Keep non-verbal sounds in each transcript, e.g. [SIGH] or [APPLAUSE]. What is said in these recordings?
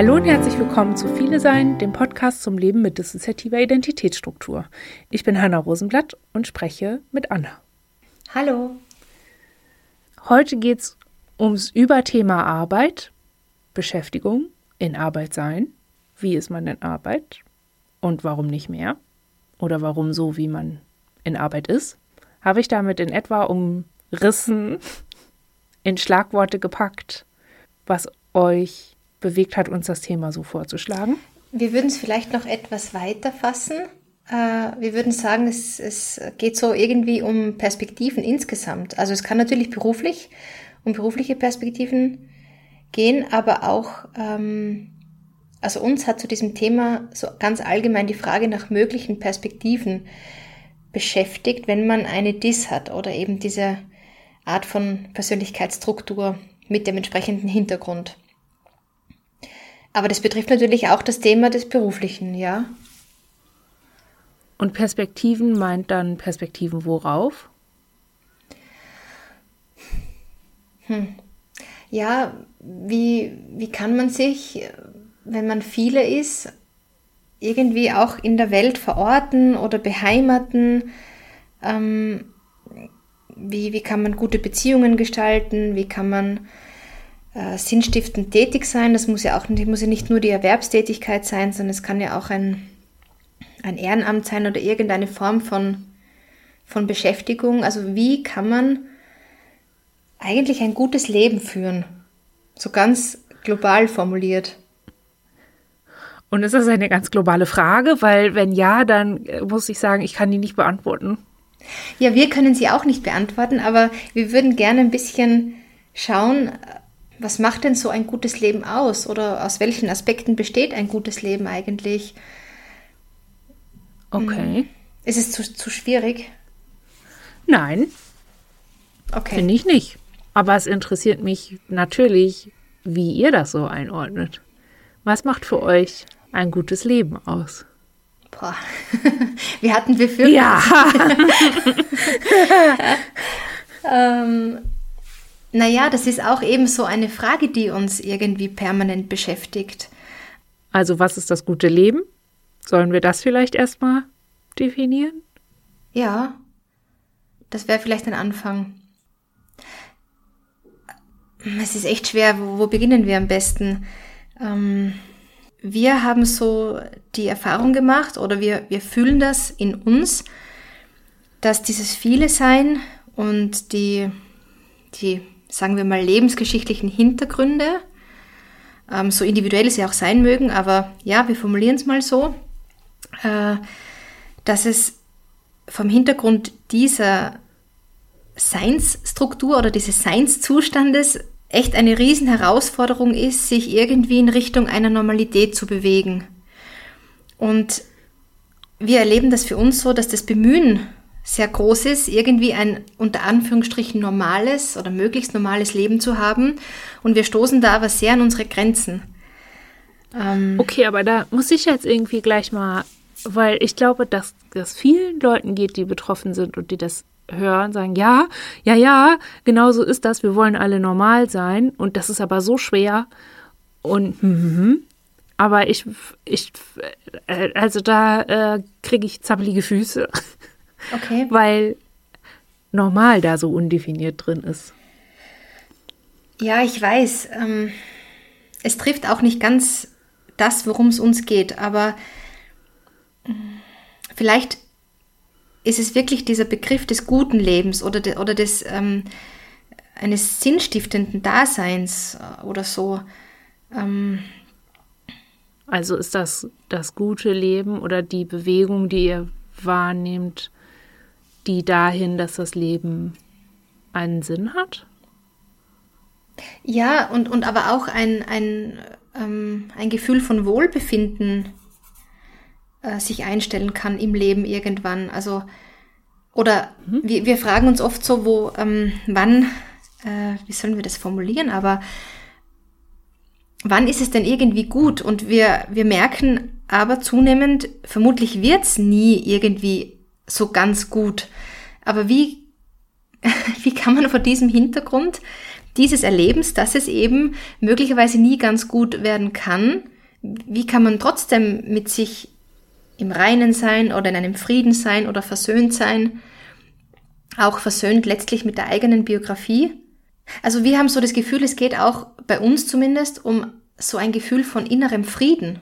Hallo und herzlich willkommen zu Viele Sein, dem Podcast zum Leben mit dissoziativer Identitätsstruktur. Ich bin Hanna Rosenblatt und spreche mit Anna. Hallo. Heute geht es ums Überthema Arbeit, Beschäftigung, in Arbeit sein. Wie ist man in Arbeit und warum nicht mehr? Oder warum so, wie man in Arbeit ist? Habe ich damit in etwa umrissen, in Schlagworte gepackt, was euch bewegt hat, uns das Thema so vorzuschlagen? Wir würden es vielleicht noch etwas weiter fassen. Äh, wir würden sagen, es, es geht so irgendwie um Perspektiven insgesamt. Also es kann natürlich beruflich, um berufliche Perspektiven gehen, aber auch, ähm, also uns hat zu diesem Thema so ganz allgemein die Frage nach möglichen Perspektiven beschäftigt, wenn man eine DIS hat oder eben diese Art von Persönlichkeitsstruktur mit dem entsprechenden Hintergrund. Aber das betrifft natürlich auch das Thema des Beruflichen, ja. Und Perspektiven meint dann Perspektiven worauf? Hm. Ja, wie, wie kann man sich, wenn man viele ist, irgendwie auch in der Welt verorten oder beheimaten? Ähm, wie, wie kann man gute Beziehungen gestalten? Wie kann man äh, sinnstiftend tätig sein. Das muss ja auch muss ja nicht nur die Erwerbstätigkeit sein, sondern es kann ja auch ein, ein Ehrenamt sein oder irgendeine Form von, von Beschäftigung. Also wie kann man eigentlich ein gutes Leben führen? So ganz global formuliert. Und ist das eine ganz globale Frage? Weil wenn ja, dann äh, muss ich sagen, ich kann die nicht beantworten. Ja, wir können sie auch nicht beantworten, aber wir würden gerne ein bisschen schauen, was macht denn so ein gutes Leben aus? Oder aus welchen Aspekten besteht ein gutes Leben eigentlich? Okay. Hm. Ist es zu, zu schwierig? Nein. Okay. Finde ich nicht. Aber es interessiert mich natürlich, wie ihr das so einordnet. Was macht für euch ein gutes Leben aus? Boah, [LAUGHS] wir hatten wir Ja. [LAUGHS] [LAUGHS] ähm, naja, das ist auch eben so eine Frage, die uns irgendwie permanent beschäftigt. Also was ist das gute Leben? Sollen wir das vielleicht erstmal definieren? Ja, das wäre vielleicht ein Anfang. Es ist echt schwer, wo, wo beginnen wir am besten? Ähm, wir haben so die Erfahrung gemacht oder wir, wir fühlen das in uns, dass dieses Viele Sein und die, die sagen wir mal, lebensgeschichtlichen Hintergründe, ähm, so individuell sie auch sein mögen, aber ja, wir formulieren es mal so, äh, dass es vom Hintergrund dieser Seinsstruktur oder dieses Seinszustandes echt eine Riesenherausforderung ist, sich irgendwie in Richtung einer Normalität zu bewegen. Und wir erleben das für uns so, dass das Bemühen sehr groß ist, irgendwie ein unter Anführungsstrichen normales oder möglichst normales Leben zu haben. Und wir stoßen da aber sehr an unsere Grenzen. Ähm okay, aber da muss ich jetzt irgendwie gleich mal, weil ich glaube, dass das vielen Leuten geht, die betroffen sind und die das hören, sagen, ja, ja, ja, genau so ist das, wir wollen alle normal sein und das ist aber so schwer und hm. aber ich, ich, äh, also da äh, kriege ich zappelige Füße. Okay. Weil normal da so undefiniert drin ist. Ja, ich weiß. Ähm, es trifft auch nicht ganz das, worum es uns geht, aber mm, vielleicht ist es wirklich dieser Begriff des guten Lebens oder, de, oder des ähm, eines sinnstiftenden Daseins äh, oder so. Ähm, also ist das das gute Leben oder die Bewegung, die ihr wahrnehmt, die dahin, dass das Leben einen Sinn hat? Ja, und, und aber auch ein, ein, ähm, ein Gefühl von Wohlbefinden äh, sich einstellen kann im Leben irgendwann. Also, oder mhm. wir, wir fragen uns oft so, wo, ähm, wann, äh, wie sollen wir das formulieren, aber wann ist es denn irgendwie gut? Und wir, wir merken aber zunehmend, vermutlich wird es nie irgendwie so ganz gut. Aber wie, [LAUGHS] wie kann man vor diesem Hintergrund dieses Erlebens, dass es eben möglicherweise nie ganz gut werden kann, wie kann man trotzdem mit sich im Reinen sein oder in einem Frieden sein oder versöhnt sein, auch versöhnt letztlich mit der eigenen Biografie. Also wir haben so das Gefühl, es geht auch bei uns zumindest um so ein Gefühl von innerem Frieden.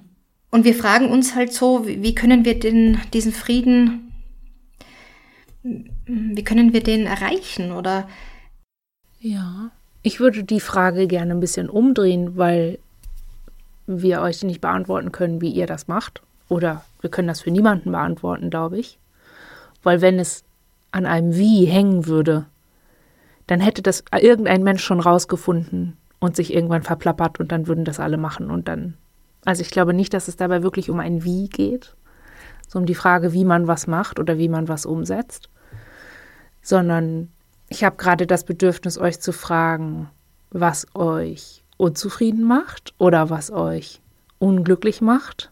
Und wir fragen uns halt so, wie können wir den, diesen Frieden, wie können wir den erreichen oder? Ja, ich würde die Frage gerne ein bisschen umdrehen, weil wir euch nicht beantworten können, wie ihr das macht. Oder wir können das für niemanden beantworten, glaube ich. Weil wenn es an einem Wie hängen würde, dann hätte das irgendein Mensch schon rausgefunden und sich irgendwann verplappert und dann würden das alle machen und dann. Also ich glaube nicht, dass es dabei wirklich um ein Wie geht, so um die Frage, wie man was macht oder wie man was umsetzt, sondern ich habe gerade das Bedürfnis, euch zu fragen, was euch unzufrieden macht oder was euch unglücklich macht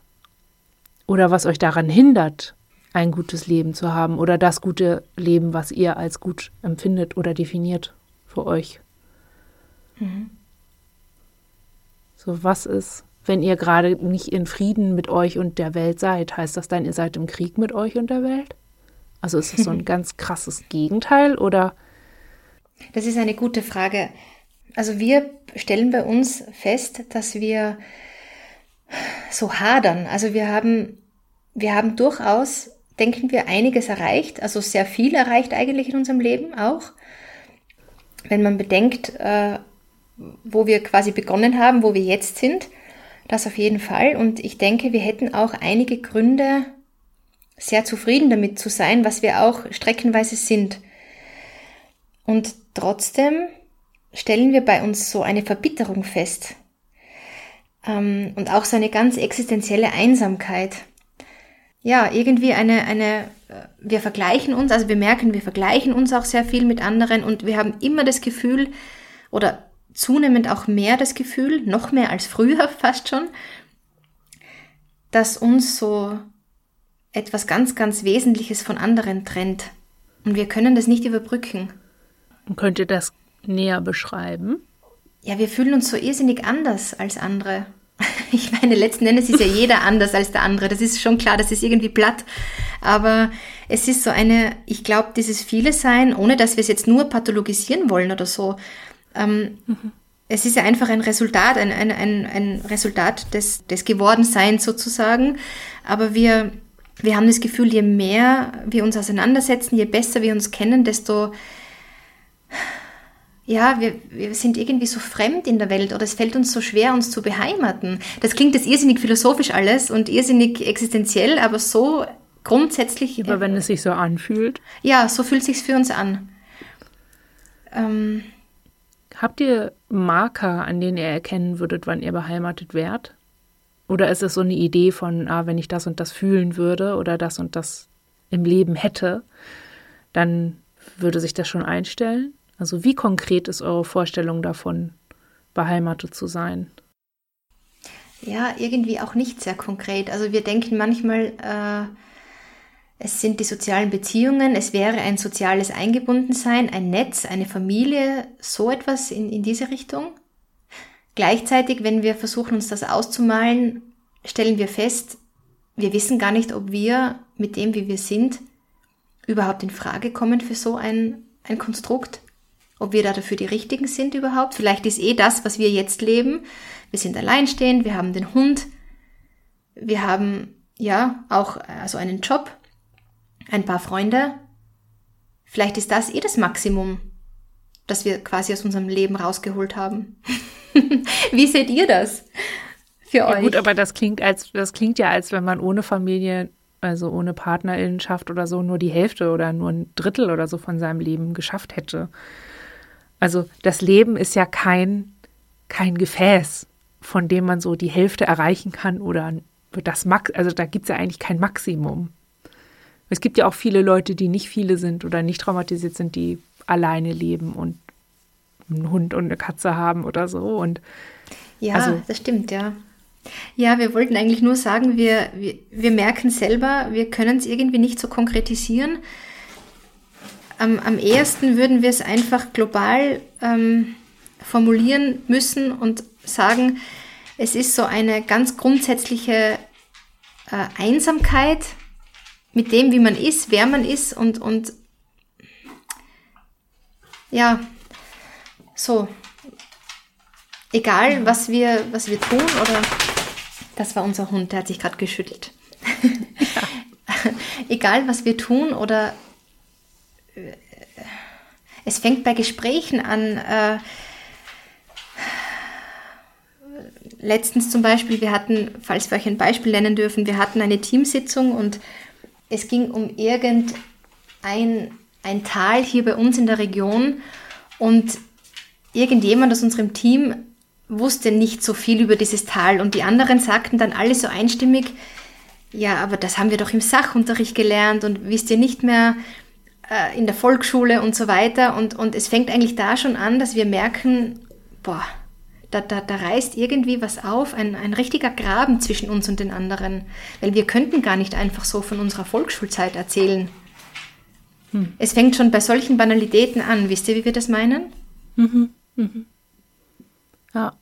oder was euch daran hindert, ein gutes Leben zu haben oder das gute Leben, was ihr als gut empfindet oder definiert für euch. Mhm. So, was ist, wenn ihr gerade nicht in Frieden mit euch und der Welt seid? Heißt das dann, ihr seid im Krieg mit euch und der Welt? Also ist das so ein [LAUGHS] ganz krasses Gegenteil oder? Das ist eine gute Frage. Also wir stellen bei uns fest, dass wir so hadern. Also wir haben, wir haben durchaus, denken wir, einiges erreicht, also sehr viel erreicht eigentlich in unserem Leben auch. Wenn man bedenkt, äh, wo wir quasi begonnen haben, wo wir jetzt sind, das auf jeden Fall. Und ich denke, wir hätten auch einige Gründe, sehr zufrieden damit zu sein, was wir auch streckenweise sind. Und trotzdem stellen wir bei uns so eine Verbitterung fest ähm, und auch so eine ganz existenzielle Einsamkeit. Ja, irgendwie eine, eine, äh, wir vergleichen uns, also wir merken, wir vergleichen uns auch sehr viel mit anderen und wir haben immer das Gefühl oder zunehmend auch mehr das Gefühl, noch mehr als früher [LAUGHS] fast schon, dass uns so etwas ganz, ganz Wesentliches von anderen trennt. Und wir können das nicht überbrücken. Könnt ihr das näher beschreiben? Ja, wir fühlen uns so irrsinnig anders als andere. [LAUGHS] Ich meine, letzten Endes ist ja jeder anders als der andere. Das ist schon klar, das ist irgendwie platt. Aber es ist so eine, ich glaube, dieses Viele Sein, ohne dass wir es jetzt nur pathologisieren wollen oder so. Ähm, mhm. Es ist ja einfach ein Resultat, ein, ein, ein, ein Resultat des, des Gewordenseins sozusagen. Aber wir, wir haben das Gefühl, je mehr wir uns auseinandersetzen, je besser wir uns kennen, desto ja, wir, wir sind irgendwie so fremd in der Welt oder es fällt uns so schwer, uns zu beheimaten. Das klingt jetzt irrsinnig philosophisch alles und irrsinnig existenziell, aber so grundsätzlich. Aber wenn es sich so anfühlt. Ja, so fühlt es sich für uns an. Ähm, Habt ihr Marker, an denen ihr erkennen würdet, wann ihr beheimatet wärt? Oder ist es so eine Idee von, ah, wenn ich das und das fühlen würde oder das und das im Leben hätte, dann würde sich das schon einstellen? Also wie konkret ist eure Vorstellung davon, beheimatet zu sein? Ja, irgendwie auch nicht sehr konkret. Also wir denken manchmal, äh, es sind die sozialen Beziehungen, es wäre ein soziales Eingebundensein, ein Netz, eine Familie, so etwas in, in diese Richtung. Gleichzeitig, wenn wir versuchen, uns das auszumalen, stellen wir fest, wir wissen gar nicht, ob wir mit dem, wie wir sind, überhaupt in Frage kommen für so ein, ein Konstrukt ob wir da dafür die Richtigen sind überhaupt. Vielleicht ist eh das, was wir jetzt leben. Wir sind alleinstehend, wir haben den Hund, wir haben ja auch also einen Job, ein paar Freunde. Vielleicht ist das eh das Maximum, das wir quasi aus unserem Leben rausgeholt haben. [LAUGHS] Wie seht ihr das für ja, euch? Gut, aber das klingt als das klingt ja, als wenn man ohne Familie also ohne Partnerinnenschaft oder so, nur die Hälfte oder nur ein Drittel oder so von seinem Leben geschafft hätte. Also das Leben ist ja kein, kein Gefäß, von dem man so die Hälfte erreichen kann oder das Max, also da gibt es ja eigentlich kein Maximum. Es gibt ja auch viele Leute, die nicht viele sind oder nicht traumatisiert sind, die alleine leben und einen Hund und eine Katze haben oder so. Und ja, also, das stimmt, ja. Ja, wir wollten eigentlich nur sagen, wir, wir, wir merken selber, wir können es irgendwie nicht so konkretisieren am, am ehesten würden wir es einfach global ähm, formulieren müssen und sagen, es ist so eine ganz grundsätzliche äh, Einsamkeit mit dem, wie man ist, wer man ist und, und ja, so, egal was wir, was wir tun oder das war unser Hund, der hat sich gerade geschüttelt. Ja. [LAUGHS] egal was wir tun oder äh, es fängt bei Gesprächen an. Äh, letztens zum Beispiel, wir hatten, falls wir euch ein Beispiel nennen dürfen, wir hatten eine Teamsitzung und es ging um irgendein ein Tal hier bei uns in der Region und irgendjemand aus unserem Team wusste nicht so viel über dieses Tal und die anderen sagten dann alle so einstimmig, ja, aber das haben wir doch im Sachunterricht gelernt und wisst ihr nicht mehr äh, in der Volksschule und so weiter und, und es fängt eigentlich da schon an, dass wir merken, boah, da, da, da reißt irgendwie was auf, ein, ein richtiger Graben zwischen uns und den anderen, weil wir könnten gar nicht einfach so von unserer Volksschulzeit erzählen. Hm. Es fängt schon bei solchen Banalitäten an, wisst ihr, wie wir das meinen? Mhm. Mhm. Ja,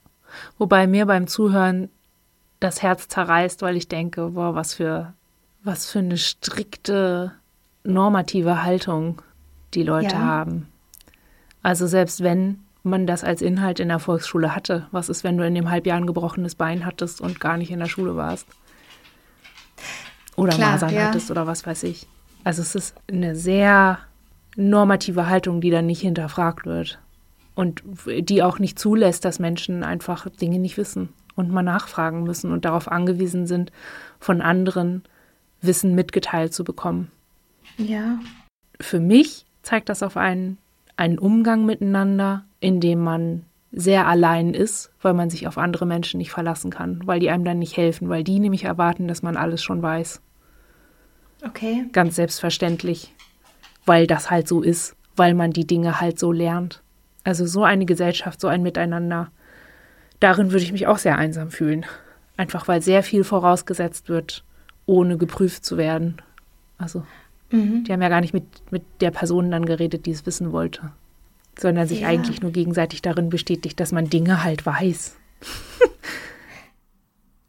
wobei mir beim Zuhören das Herz zerreißt, weil ich denke, boah, was für, was für eine strikte normative Haltung die Leute ja. haben. Also selbst wenn man das als Inhalt in der Volksschule hatte, was ist, wenn du in dem Halbjahr ein gebrochenes Bein hattest und gar nicht in der Schule warst? Oder Klar, Masern ja. hattest oder was weiß ich. Also es ist eine sehr normative Haltung, die dann nicht hinterfragt wird und die auch nicht zulässt, dass Menschen einfach Dinge nicht wissen und mal nachfragen müssen und darauf angewiesen sind, von anderen Wissen mitgeteilt zu bekommen. Ja. Für mich zeigt das auf einen, einen Umgang miteinander, in dem man sehr allein ist, weil man sich auf andere Menschen nicht verlassen kann, weil die einem dann nicht helfen, weil die nämlich erwarten, dass man alles schon weiß. Okay. Ganz selbstverständlich, weil das halt so ist, weil man die Dinge halt so lernt. Also so eine Gesellschaft, so ein Miteinander, darin würde ich mich auch sehr einsam fühlen. Einfach weil sehr viel vorausgesetzt wird, ohne geprüft zu werden. Also, mhm. die haben ja gar nicht mit, mit der Person dann geredet, die es wissen wollte, sondern sich ja. eigentlich nur gegenseitig darin bestätigt, dass man Dinge halt weiß. [LAUGHS]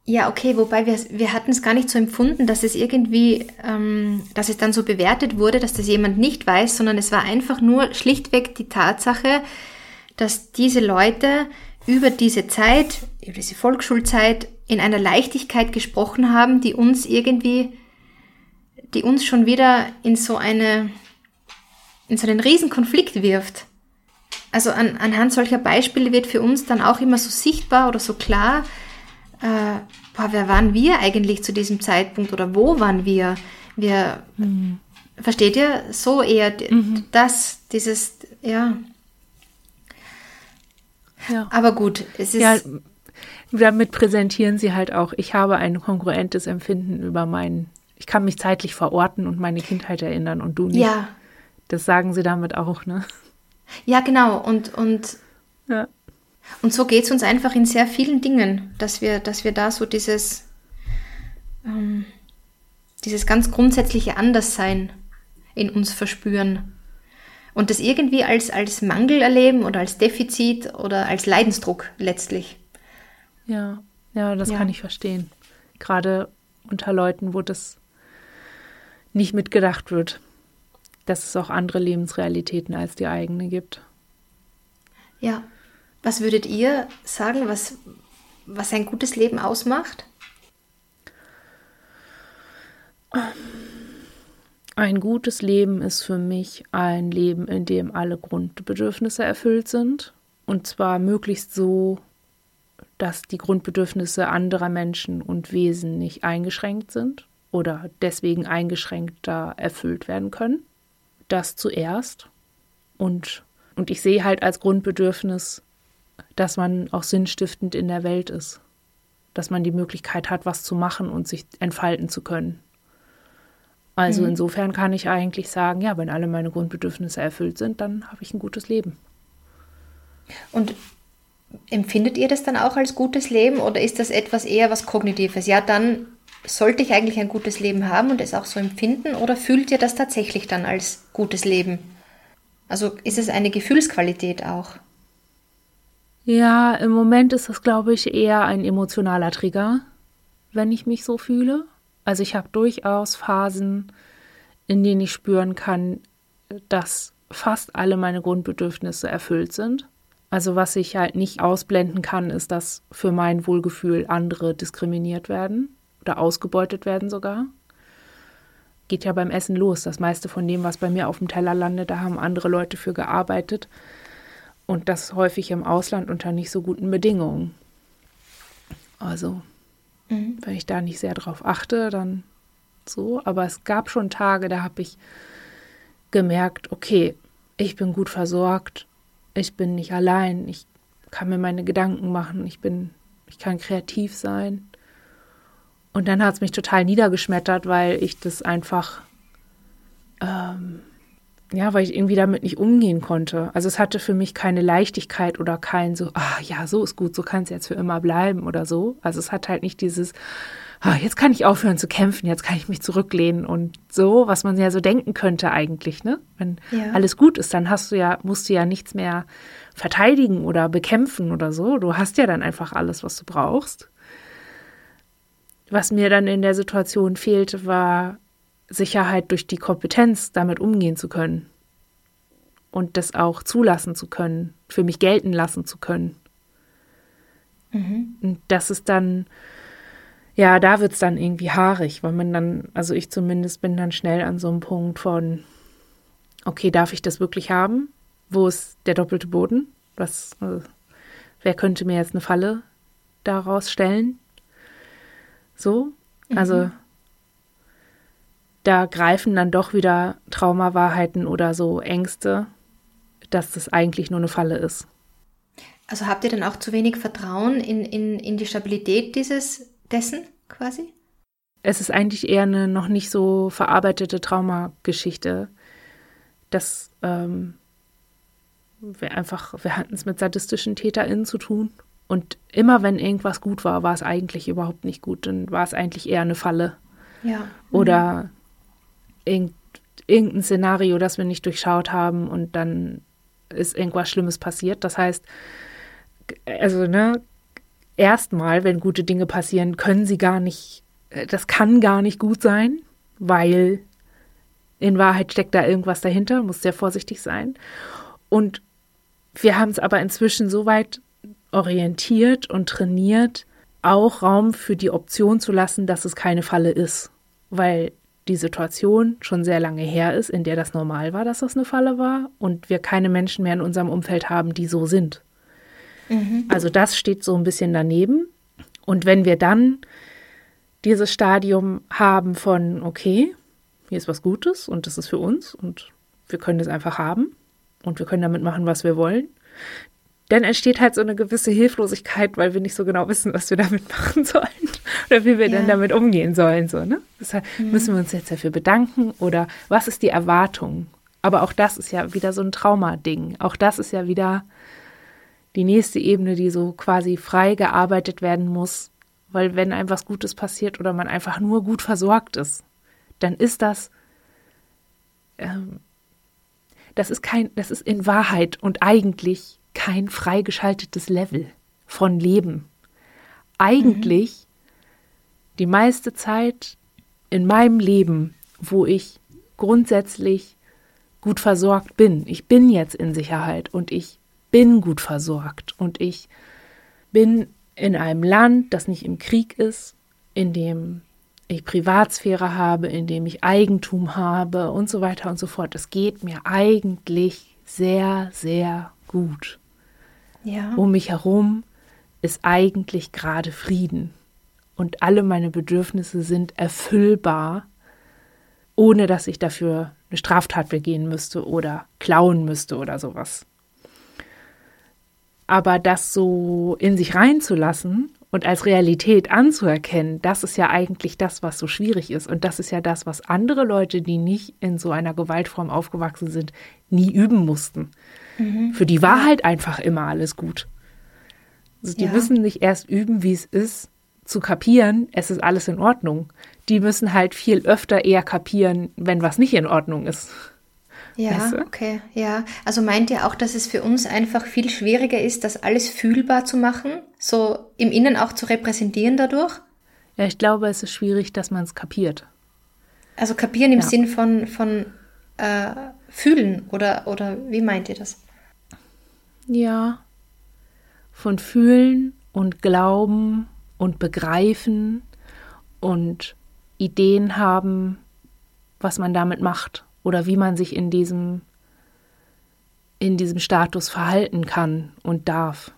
Ja, okay, wobei wir, wir hatten es gar nicht so empfunden, dass es irgendwie, ähm, dass es dann so bewertet wurde, dass das jemand nicht weiß, sondern es war einfach nur schlichtweg die Tatsache, dass diese Leute über diese Zeit, über diese Volksschulzeit in einer Leichtigkeit gesprochen haben, die uns irgendwie, die uns schon wieder in so eine, in so einen Riesenkonflikt wirft. Also an, anhand solcher Beispiele wird für uns dann auch immer so sichtbar oder so klar, äh, boah, wer waren wir eigentlich zu diesem Zeitpunkt oder wo waren wir? Wir, mhm. versteht ihr? So eher mhm. das, dieses, ja. ja. Aber gut, es ist. Ja, damit präsentieren sie halt auch, ich habe ein kongruentes Empfinden über meinen, ich kann mich zeitlich verorten und meine Kindheit erinnern und du nicht. Ja. Das sagen sie damit auch, ne? Ja, genau. Und, und ja. Und so geht es uns einfach in sehr vielen Dingen, dass wir, dass wir da so dieses, ähm, dieses ganz grundsätzliche Anderssein in uns verspüren. Und das irgendwie als, als Mangel erleben oder als Defizit oder als Leidensdruck letztlich. Ja, ja, das ja. kann ich verstehen. Gerade unter Leuten, wo das nicht mitgedacht wird, dass es auch andere Lebensrealitäten als die eigene gibt. Ja, was würdet ihr sagen, was, was ein gutes Leben ausmacht? Ein gutes Leben ist für mich ein Leben, in dem alle Grundbedürfnisse erfüllt sind. Und zwar möglichst so, dass die Grundbedürfnisse anderer Menschen und Wesen nicht eingeschränkt sind oder deswegen eingeschränkter erfüllt werden können. Das zuerst. Und, und ich sehe halt als Grundbedürfnis dass man auch sinnstiftend in der Welt ist, dass man die Möglichkeit hat, was zu machen und sich entfalten zu können. Also mhm. insofern kann ich eigentlich sagen, ja, wenn alle meine Grundbedürfnisse erfüllt sind, dann habe ich ein gutes Leben. Und empfindet ihr das dann auch als gutes Leben oder ist das etwas eher was Kognitives? Ja, dann sollte ich eigentlich ein gutes Leben haben und es auch so empfinden oder fühlt ihr das tatsächlich dann als gutes Leben? Also ist es eine Gefühlsqualität auch? Ja, im Moment ist das, glaube ich, eher ein emotionaler Trigger, wenn ich mich so fühle. Also ich habe durchaus Phasen, in denen ich spüren kann, dass fast alle meine Grundbedürfnisse erfüllt sind. Also was ich halt nicht ausblenden kann, ist, dass für mein Wohlgefühl andere diskriminiert werden oder ausgebeutet werden sogar. Geht ja beim Essen los. Das meiste von dem, was bei mir auf dem Teller landet, da haben andere Leute für gearbeitet. Und das häufig im Ausland unter nicht so guten Bedingungen. Also, mhm. wenn ich da nicht sehr drauf achte, dann so. Aber es gab schon Tage, da habe ich gemerkt, okay, ich bin gut versorgt, ich bin nicht allein, ich kann mir meine Gedanken machen, ich bin, ich kann kreativ sein. Und dann hat es mich total niedergeschmettert, weil ich das einfach ähm, ja, weil ich irgendwie damit nicht umgehen konnte. Also es hatte für mich keine Leichtigkeit oder kein so, ah ja, so ist gut, so kann es jetzt für immer bleiben oder so. Also es hat halt nicht dieses, ah, jetzt kann ich aufhören zu kämpfen, jetzt kann ich mich zurücklehnen und so, was man ja so denken könnte eigentlich, ne? Wenn ja. alles gut ist, dann hast du ja, musst du ja nichts mehr verteidigen oder bekämpfen oder so. Du hast ja dann einfach alles, was du brauchst. Was mir dann in der Situation fehlte, war Sicherheit durch die Kompetenz, damit umgehen zu können und das auch zulassen zu können, für mich gelten lassen zu können. Mhm. Und das ist dann, ja, da wird es dann irgendwie haarig, weil man dann, also ich zumindest bin dann schnell an so einem Punkt von, okay, darf ich das wirklich haben? Wo ist der doppelte Boden? Was, also, wer könnte mir jetzt eine Falle daraus stellen? So, also mhm da greifen dann doch wieder Traumawahrheiten oder so Ängste, dass das eigentlich nur eine Falle ist. Also habt ihr dann auch zu wenig Vertrauen in, in, in die Stabilität dieses dessen quasi? Es ist eigentlich eher eine noch nicht so verarbeitete Traumageschichte. Das ähm, wir einfach, wir hatten es mit sadistischen TäterInnen zu tun. Und immer wenn irgendwas gut war, war es eigentlich überhaupt nicht gut. Dann war es eigentlich eher eine Falle. Ja. Oder mhm irgendein Szenario, das wir nicht durchschaut haben und dann ist irgendwas Schlimmes passiert. Das heißt, also, ne, erstmal, wenn gute Dinge passieren, können sie gar nicht, das kann gar nicht gut sein, weil in Wahrheit steckt da irgendwas dahinter, muss sehr vorsichtig sein. Und wir haben es aber inzwischen so weit orientiert und trainiert, auch Raum für die Option zu lassen, dass es keine Falle ist. Weil die Situation schon sehr lange her ist, in der das normal war, dass das eine Falle war und wir keine Menschen mehr in unserem Umfeld haben, die so sind. Mhm. Also das steht so ein bisschen daneben. Und wenn wir dann dieses Stadium haben von, okay, hier ist was Gutes und das ist für uns und wir können das einfach haben und wir können damit machen, was wir wollen, dann entsteht halt so eine gewisse Hilflosigkeit, weil wir nicht so genau wissen, was wir damit [LAUGHS] machen sollen oder wie wir ja. denn damit umgehen sollen. So, ne? Deshalb mhm. müssen wir uns jetzt dafür bedanken oder was ist die Erwartung? Aber auch das ist ja wieder so ein Traumading. Auch das ist ja wieder die nächste Ebene, die so quasi frei gearbeitet werden muss. Weil wenn einem was Gutes passiert oder man einfach nur gut versorgt ist, dann ist das, ähm, das ist kein, das ist in Wahrheit und eigentlich kein freigeschaltetes Level von Leben. Eigentlich mhm. die meiste Zeit in meinem Leben, wo ich grundsätzlich gut versorgt bin. Ich bin jetzt in Sicherheit und ich bin gut versorgt und ich bin in einem Land, das nicht im Krieg ist, in dem ich Privatsphäre habe, in dem ich Eigentum habe und so weiter und so fort. Es geht mir eigentlich sehr, sehr gut. Ja. Um mich herum ist eigentlich gerade Frieden und alle meine Bedürfnisse sind erfüllbar, ohne dass ich dafür eine Straftat begehen müsste oder klauen müsste oder sowas. Aber das so in sich reinzulassen und als Realität anzuerkennen, das ist ja eigentlich das, was so schwierig ist. Und das ist ja das, was andere Leute, die nicht in so einer Gewaltform aufgewachsen sind, nie üben mussten. Mhm. Für die war halt einfach immer alles gut. Also die ja. müssen nicht erst üben, wie es ist, zu kapieren, es ist alles in Ordnung. Die müssen halt viel öfter eher kapieren, wenn was nicht in Ordnung ist. Ja, weißt du? okay, ja. Also meint ihr auch, dass es für uns einfach viel schwieriger ist, das alles fühlbar zu machen, so im Innen auch zu repräsentieren dadurch? Ja, ich glaube, es ist schwierig, dass man es kapiert. Also kapieren im ja. Sinn von, von äh, fühlen oder, oder wie meint ihr das? Ja, von fühlen und glauben und begreifen und Ideen haben, was man damit macht oder wie man sich in diesem in diesem Status verhalten kann und darf.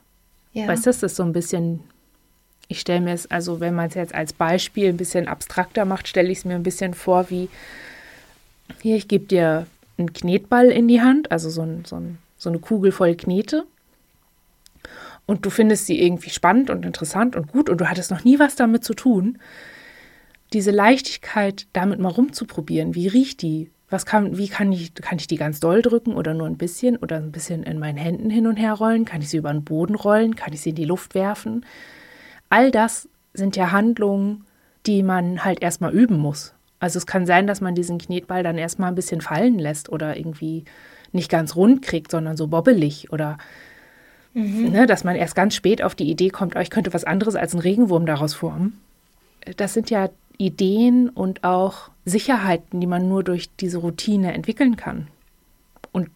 Ja. Weißt du, das ist so ein bisschen, ich stelle mir es, also wenn man es jetzt als Beispiel ein bisschen abstrakter macht, stelle ich es mir ein bisschen vor wie, hier, ich gebe dir einen Knetball in die Hand, also so, ein, so, ein, so eine Kugel voll Knete. Und du findest sie irgendwie spannend und interessant und gut und du hattest noch nie was damit zu tun. Diese Leichtigkeit, damit mal rumzuprobieren, wie riecht die? Was kann, wie kann ich, kann ich die ganz doll drücken oder nur ein bisschen oder ein bisschen in meinen Händen hin und her rollen? Kann ich sie über den Boden rollen? Kann ich sie in die Luft werfen? All das sind ja Handlungen, die man halt erstmal üben muss. Also es kann sein, dass man diesen Knetball dann erstmal ein bisschen fallen lässt oder irgendwie nicht ganz rund kriegt, sondern so bobbelig oder mhm. ne, dass man erst ganz spät auf die Idee kommt, oh, ich könnte was anderes als einen Regenwurm daraus formen. Das sind ja Ideen und auch Sicherheiten, die man nur durch diese Routine entwickeln kann. Und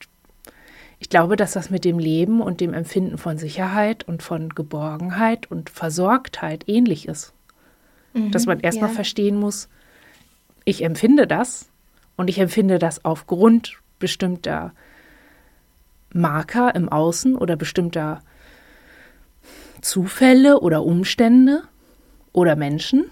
ich glaube, dass das mit dem Leben und dem Empfinden von Sicherheit und von Geborgenheit und Versorgtheit ähnlich ist. Mhm, dass man erstmal ja. verstehen muss, ich empfinde das und ich empfinde das aufgrund bestimmter Marker im Außen oder bestimmter Zufälle oder Umstände oder Menschen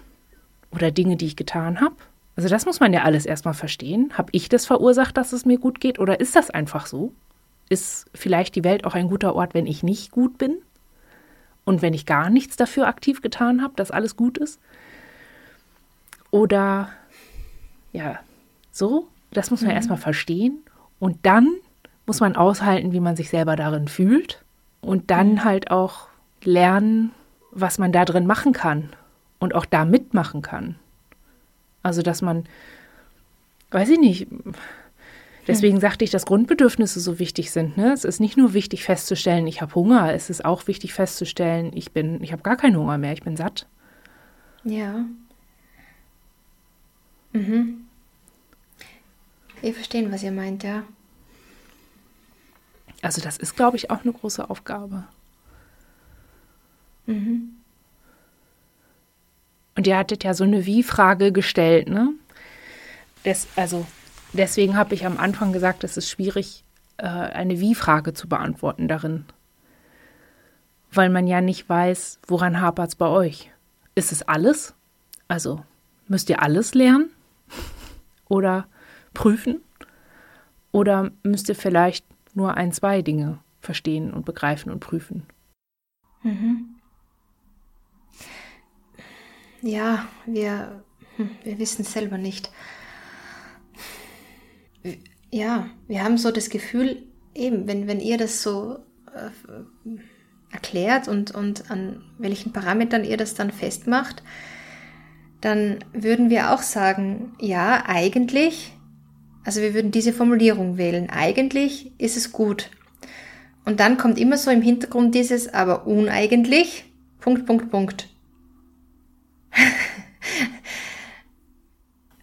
oder Dinge, die ich getan habe. Also das muss man ja alles erstmal verstehen. Habe ich das verursacht, dass es mir gut geht oder ist das einfach so? Ist vielleicht die Welt auch ein guter Ort, wenn ich nicht gut bin? Und wenn ich gar nichts dafür aktiv getan habe, dass alles gut ist? Oder ja, so, das muss man mhm. erstmal verstehen. Und dann muss man aushalten, wie man sich selber darin fühlt. Und dann mhm. halt auch lernen, was man da drin machen kann und auch da mitmachen kann. Also, dass man, weiß ich nicht, deswegen sagte ich, dass Grundbedürfnisse so wichtig sind. Ne? Es ist nicht nur wichtig festzustellen, ich habe Hunger, es ist auch wichtig festzustellen, ich bin, ich habe gar keinen Hunger mehr, ich bin satt. Ja. Mhm. Wir verstehen, was ihr meint, ja. Also das ist, glaube ich, auch eine große Aufgabe. Mhm. Und ihr hattet ja so eine Wie-Frage gestellt, ne? Des, also deswegen habe ich am Anfang gesagt, es ist schwierig, äh, eine Wie-Frage zu beantworten darin. Weil man ja nicht weiß, woran hapert es bei euch. Ist es alles? Also müsst ihr alles lernen? [LAUGHS] Oder prüfen? Oder müsst ihr vielleicht nur ein, zwei Dinge verstehen und begreifen und prüfen? Mhm ja, wir, hm, wir wissen es selber nicht. Ja, wir haben so das Gefühl, eben, wenn, wenn ihr das so äh, erklärt und, und an welchen Parametern ihr das dann festmacht, dann würden wir auch sagen, ja, eigentlich, also wir würden diese Formulierung wählen, eigentlich ist es gut. Und dann kommt immer so im Hintergrund dieses, aber uneigentlich, Punkt, Punkt, Punkt. [LAUGHS]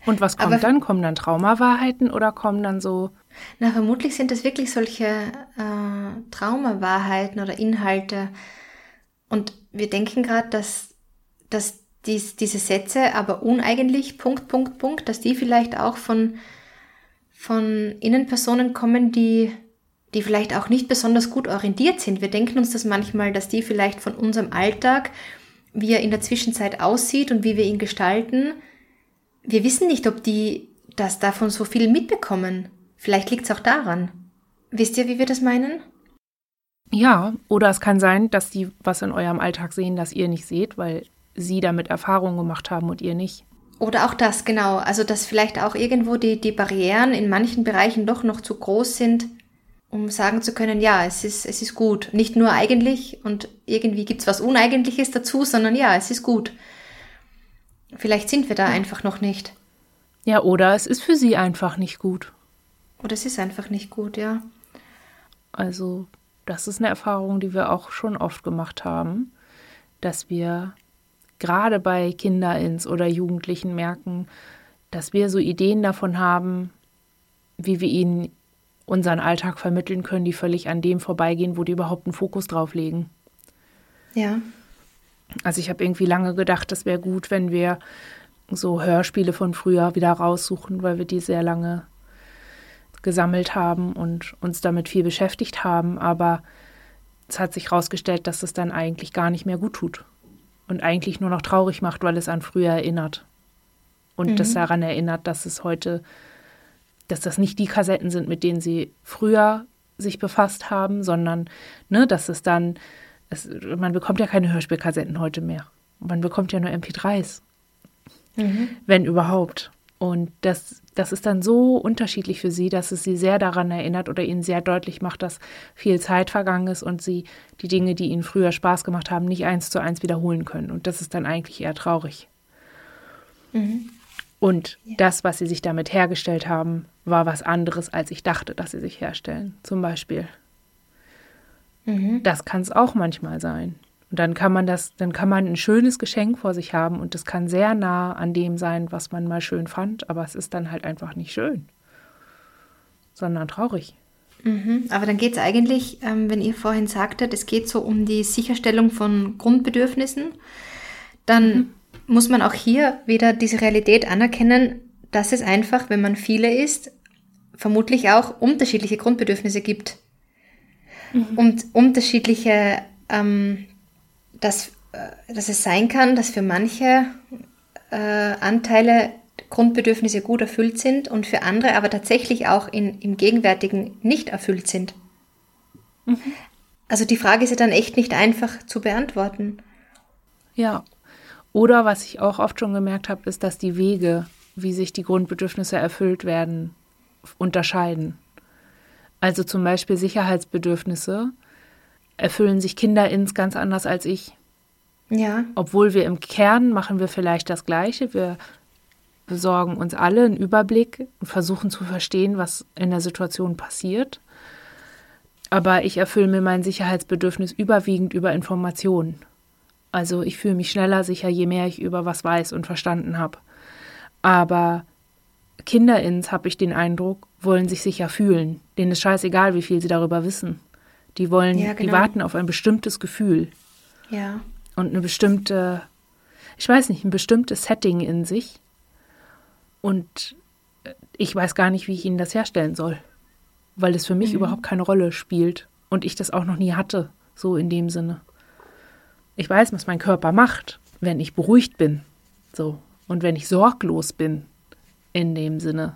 Und was kommt Aber, dann? Kommen dann Traumawahrheiten oder kommen dann so? Na, vermutlich sind das wirklich solche äh, Traumawahrheiten oder Inhalte. Und wir denken gerade, dass, dass dies, diese Sätze, aber uneigentlich, Punkt, Punkt, Punkt, dass die vielleicht auch von, von Innenpersonen kommen, die, die vielleicht auch nicht besonders gut orientiert sind. Wir denken uns das manchmal, dass die vielleicht von unserem Alltag wie er in der Zwischenzeit aussieht und wie wir ihn gestalten, wir wissen nicht, ob die das davon so viel mitbekommen. Vielleicht liegt es auch daran. Wisst ihr, wie wir das meinen? Ja, oder es kann sein, dass die was in eurem Alltag sehen, das ihr nicht seht, weil sie damit Erfahrungen gemacht haben und ihr nicht. Oder auch das, genau. Also, dass vielleicht auch irgendwo die, die Barrieren in manchen Bereichen doch noch zu groß sind, um sagen zu können, ja, es ist, es ist gut. Nicht nur eigentlich und irgendwie gibt's was Uneigentliches dazu, sondern ja, es ist gut. Vielleicht sind wir da einfach noch nicht. Ja, oder es ist für sie einfach nicht gut. Oder es ist einfach nicht gut, ja. Also, das ist eine Erfahrung, die wir auch schon oft gemacht haben, dass wir gerade bei Kinderins oder Jugendlichen merken, dass wir so Ideen davon haben, wie wir ihnen unseren Alltag vermitteln können, die völlig an dem vorbeigehen, wo die überhaupt einen Fokus drauf legen. Ja. Also ich habe irgendwie lange gedacht, das wäre gut, wenn wir so Hörspiele von früher wieder raussuchen, weil wir die sehr lange gesammelt haben und uns damit viel beschäftigt haben. Aber es hat sich herausgestellt, dass es dann eigentlich gar nicht mehr gut tut und eigentlich nur noch traurig macht, weil es an früher erinnert. Und mhm. das daran erinnert, dass es heute, dass das nicht die Kassetten sind, mit denen sie früher sich befasst haben, sondern ne, dass es dann, es, man bekommt ja keine Hörspielkassetten heute mehr. Man bekommt ja nur MP3s. Mhm. Wenn überhaupt. Und das, das ist dann so unterschiedlich für sie, dass es sie sehr daran erinnert oder ihnen sehr deutlich macht, dass viel Zeit vergangen ist und sie die Dinge, die ihnen früher Spaß gemacht haben, nicht eins zu eins wiederholen können. Und das ist dann eigentlich eher traurig. Mhm. Und ja. das, was sie sich damit hergestellt haben, war was anderes, als ich dachte, dass sie sich herstellen. Zum Beispiel. Mhm. Das kann es auch manchmal sein. Und dann kann man das, dann kann man ein schönes Geschenk vor sich haben und das kann sehr nah an dem sein, was man mal schön fand, aber es ist dann halt einfach nicht schön, sondern traurig. Mhm, aber dann geht es eigentlich, ähm, wenn ihr vorhin sagtet, es geht so um die Sicherstellung von Grundbedürfnissen, dann mhm. muss man auch hier wieder diese Realität anerkennen, dass es einfach, wenn man viele ist, vermutlich auch unterschiedliche Grundbedürfnisse gibt. Mhm. Und unterschiedliche ähm, dass, äh, dass es sein kann, dass für manche äh, Anteile Grundbedürfnisse gut erfüllt sind und für andere aber tatsächlich auch in, im Gegenwärtigen nicht erfüllt sind. Mhm. Also die Frage ist ja dann echt nicht einfach zu beantworten. Ja. Oder was ich auch oft schon gemerkt habe, ist, dass die Wege, wie sich die Grundbedürfnisse erfüllt werden, unterscheiden. Also zum Beispiel Sicherheitsbedürfnisse erfüllen sich Kinder ins ganz anders als ich. Ja. Obwohl wir im Kern machen wir vielleicht das Gleiche. Wir besorgen uns alle einen Überblick und versuchen zu verstehen, was in der Situation passiert. Aber ich erfülle mir mein Sicherheitsbedürfnis überwiegend über Informationen. Also ich fühle mich schneller sicher, je mehr ich über was weiß und verstanden habe. Aber Kinderins, habe ich den Eindruck, wollen sich sicher fühlen. Denen ist scheißegal, wie viel sie darüber wissen. Die wollen, ja, genau. die warten auf ein bestimmtes Gefühl. Ja. Und eine bestimmte, ich weiß nicht, ein bestimmtes Setting in sich. Und ich weiß gar nicht, wie ich ihnen das herstellen soll. Weil es für mich mhm. überhaupt keine Rolle spielt. Und ich das auch noch nie hatte, so in dem Sinne. Ich weiß, was mein Körper macht, wenn ich beruhigt bin. So. Und wenn ich sorglos bin, in dem Sinne.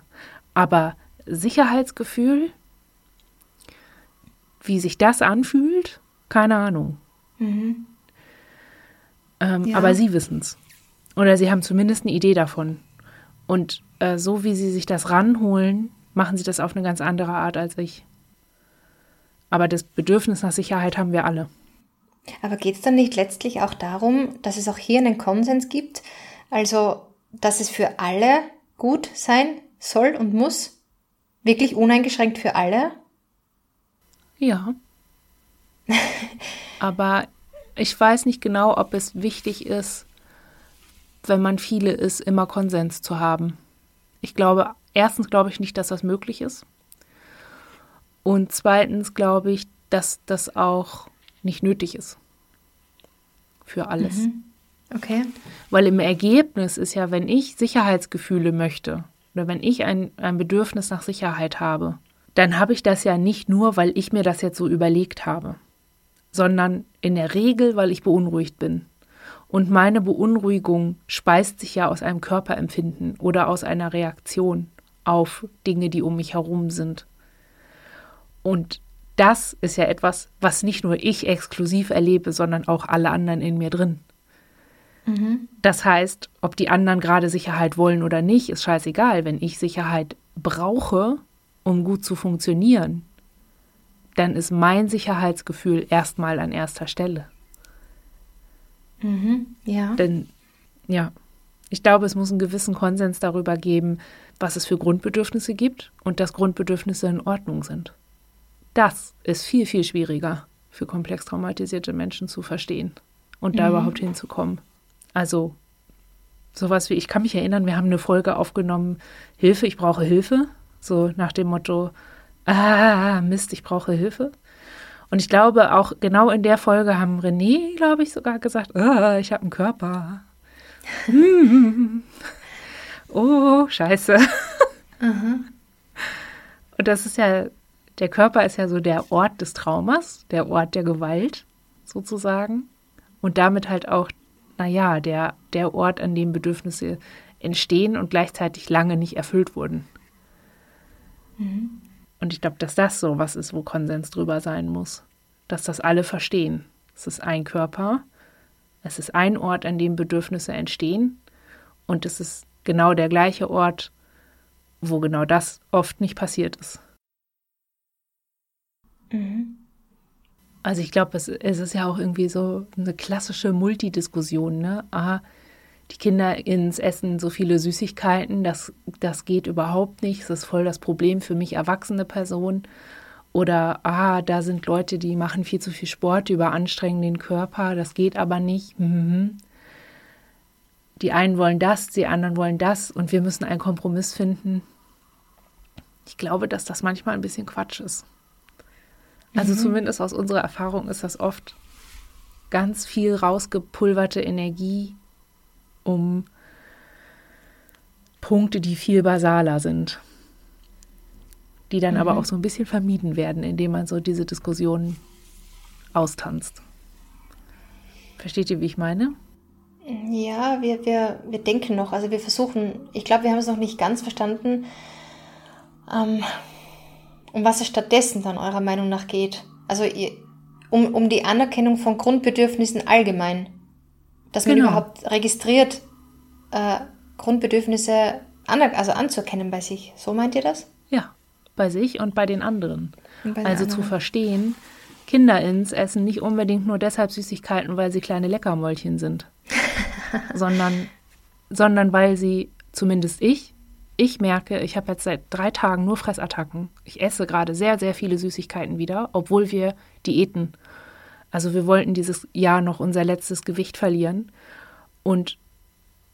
Aber Sicherheitsgefühl wie sich das anfühlt, keine Ahnung. Mhm. Ähm, ja. Aber sie wissen es. Oder sie haben zumindest eine Idee davon. Und äh, so wie sie sich das ranholen, machen sie das auf eine ganz andere Art als ich. Aber das Bedürfnis nach Sicherheit haben wir alle. Aber geht es dann nicht letztlich auch darum, dass es auch hier einen Konsens gibt? Also, dass es für alle gut sein soll und muss? Wirklich uneingeschränkt für alle? Ja. Aber ich weiß nicht genau, ob es wichtig ist, wenn man viele ist, immer Konsens zu haben. Ich glaube, erstens glaube ich nicht, dass das möglich ist. Und zweitens glaube ich, dass das auch nicht nötig ist. Für alles. Mhm. Okay. Weil im Ergebnis ist ja, wenn ich Sicherheitsgefühle möchte oder wenn ich ein, ein Bedürfnis nach Sicherheit habe, dann habe ich das ja nicht nur, weil ich mir das jetzt so überlegt habe, sondern in der Regel, weil ich beunruhigt bin. Und meine Beunruhigung speist sich ja aus einem Körperempfinden oder aus einer Reaktion auf Dinge, die um mich herum sind. Und das ist ja etwas, was nicht nur ich exklusiv erlebe, sondern auch alle anderen in mir drin. Mhm. Das heißt, ob die anderen gerade Sicherheit wollen oder nicht, ist scheißegal. Wenn ich Sicherheit brauche, um gut zu funktionieren, dann ist mein Sicherheitsgefühl erstmal an erster Stelle. Mhm, ja. Denn, ja, Ich glaube, es muss einen gewissen Konsens darüber geben, was es für Grundbedürfnisse gibt und dass Grundbedürfnisse in Ordnung sind. Das ist viel, viel schwieriger für komplex traumatisierte Menschen zu verstehen und da mhm. überhaupt hinzukommen. Also sowas wie, ich kann mich erinnern, wir haben eine Folge aufgenommen, Hilfe, ich brauche Hilfe, so nach dem Motto, ah, Mist, ich brauche Hilfe. Und ich glaube, auch genau in der Folge haben René, glaube ich, sogar gesagt, ah, ich habe einen Körper. oh, scheiße. Mhm. Und das ist ja, der Körper ist ja so der Ort des Traumas, der Ort der Gewalt sozusagen. Und damit halt auch, naja, der, der Ort, an dem Bedürfnisse entstehen und gleichzeitig lange nicht erfüllt wurden. Mhm. Und ich glaube, dass das so was ist, wo Konsens drüber sein muss. Dass das alle verstehen. Es ist ein Körper, es ist ein Ort, an dem Bedürfnisse entstehen und es ist genau der gleiche Ort, wo genau das oft nicht passiert ist. Mhm. Also ich glaube, es, es, ist ja auch irgendwie so eine klassische Multidiskussion, ne? Ah, die Kinder ins Essen so viele Süßigkeiten, das, das geht überhaupt nicht, das ist voll das Problem für mich erwachsene Personen. Oder, ah, da sind Leute, die machen viel zu viel Sport, die überanstrengen den Körper, das geht aber nicht. Mhm. Die einen wollen das, die anderen wollen das und wir müssen einen Kompromiss finden. Ich glaube, dass das manchmal ein bisschen Quatsch ist. Also mhm. zumindest aus unserer Erfahrung ist das oft ganz viel rausgepulverte Energie, um Punkte, die viel basaler sind, die dann mhm. aber auch so ein bisschen vermieden werden, indem man so diese Diskussionen austanzt. Versteht ihr, wie ich meine? Ja, wir, wir, wir denken noch, also wir versuchen, ich glaube, wir haben es noch nicht ganz verstanden, ähm, um was es stattdessen dann eurer Meinung nach geht. Also ihr, um, um die Anerkennung von Grundbedürfnissen allgemein dass man genau. überhaupt registriert, äh, Grundbedürfnisse an, also anzuerkennen bei sich. So meint ihr das? Ja, bei sich und bei den anderen. Bei den also anderen. zu verstehen, Kinder ins essen nicht unbedingt nur deshalb Süßigkeiten, weil sie kleine Leckermäulchen sind, [LAUGHS] sondern, sondern weil sie, zumindest ich, ich merke, ich habe jetzt seit drei Tagen nur Fressattacken. Ich esse gerade sehr, sehr viele Süßigkeiten wieder, obwohl wir Diäten also wir wollten dieses Jahr noch unser letztes Gewicht verlieren. Und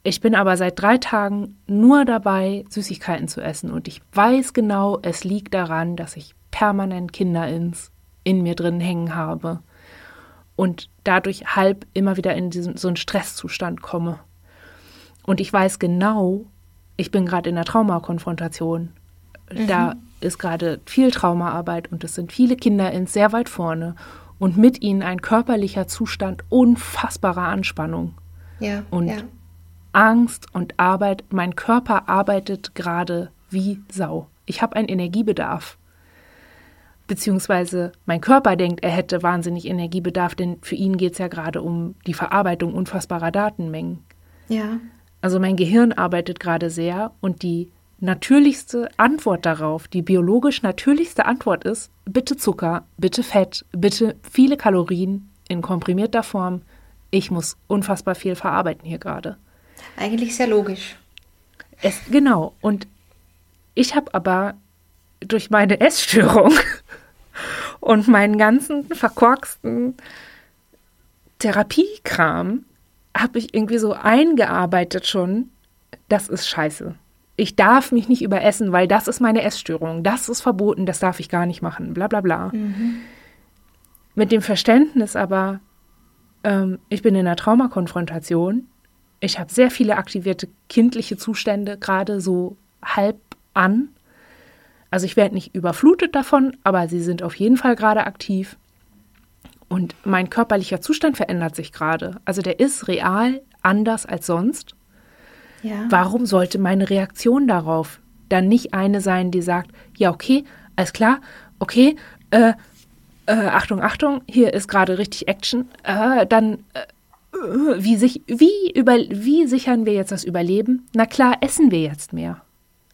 ich bin aber seit drei Tagen nur dabei, Süßigkeiten zu essen. Und ich weiß genau, es liegt daran, dass ich permanent Kinderins in mir drin hängen habe. Und dadurch halb immer wieder in diesen, so einen Stresszustand komme. Und ich weiß genau, ich bin gerade in der Traumakonfrontation. Mhm. Da ist gerade viel Traumaarbeit und es sind viele Kinderins sehr weit vorne und mit ihnen ein körperlicher Zustand unfassbarer Anspannung. Ja, und ja. Angst und Arbeit. Mein Körper arbeitet gerade wie Sau. Ich habe einen Energiebedarf. Beziehungsweise mein Körper denkt, er hätte wahnsinnig Energiebedarf, denn für ihn geht es ja gerade um die Verarbeitung unfassbarer Datenmengen. Ja. Also mein Gehirn arbeitet gerade sehr und die natürlichste Antwort darauf, die biologisch natürlichste Antwort ist, bitte Zucker, bitte Fett, bitte viele Kalorien in komprimierter Form. Ich muss unfassbar viel verarbeiten hier gerade. Eigentlich sehr logisch. Es, genau. Und ich habe aber durch meine Essstörung [LAUGHS] und meinen ganzen verkorksten Therapiekram habe ich irgendwie so eingearbeitet schon, das ist scheiße ich darf mich nicht überessen, weil das ist meine Essstörung, das ist verboten, das darf ich gar nicht machen, bla bla bla. Mhm. Mit dem Verständnis aber, ähm, ich bin in einer Traumakonfrontation, ich habe sehr viele aktivierte kindliche Zustände, gerade so halb an. Also ich werde nicht überflutet davon, aber sie sind auf jeden Fall gerade aktiv. Und mein körperlicher Zustand verändert sich gerade. Also der ist real anders als sonst. Ja. Warum sollte meine Reaktion darauf dann nicht eine sein, die sagt, ja, okay, alles klar, okay, äh, äh, Achtung, Achtung, hier ist gerade richtig Action, äh, dann äh, wie, sich, wie, über, wie sichern wir jetzt das Überleben? Na klar, essen wir jetzt mehr,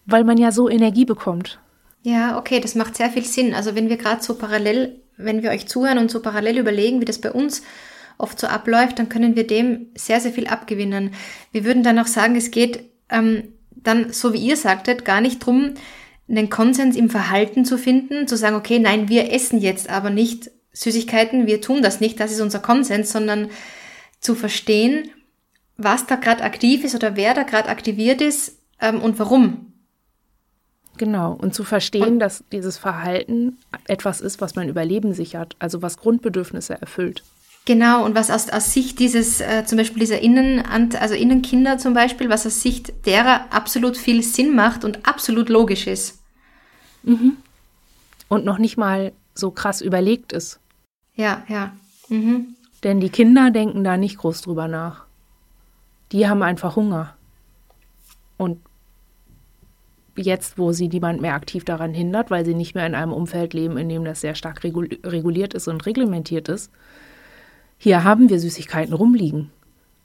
weil man ja so Energie bekommt. Ja, okay, das macht sehr viel Sinn. Also wenn wir gerade so parallel, wenn wir euch zuhören und so parallel überlegen, wie das bei uns oft so abläuft, dann können wir dem sehr, sehr viel abgewinnen. Wir würden dann auch sagen, es geht ähm, dann, so wie ihr sagtet, gar nicht drum, einen Konsens im Verhalten zu finden, zu sagen, okay, nein, wir essen jetzt aber nicht Süßigkeiten, wir tun das nicht, das ist unser Konsens, sondern zu verstehen, was da gerade aktiv ist oder wer da gerade aktiviert ist ähm, und warum. Genau, und zu verstehen, und, dass dieses Verhalten etwas ist, was mein Überleben sichert, also was Grundbedürfnisse erfüllt. Genau, und was aus, aus Sicht dieses, äh, zum Beispiel dieser Innen, also Innenkinder zum Beispiel, was aus Sicht derer absolut viel Sinn macht und absolut logisch ist. Mhm. Und noch nicht mal so krass überlegt ist. Ja, ja. Mhm. Denn die Kinder denken da nicht groß drüber nach. Die haben einfach Hunger. Und jetzt, wo sie niemand mehr aktiv daran hindert, weil sie nicht mehr in einem Umfeld leben, in dem das sehr stark reguliert ist und reglementiert ist, hier haben wir Süßigkeiten rumliegen.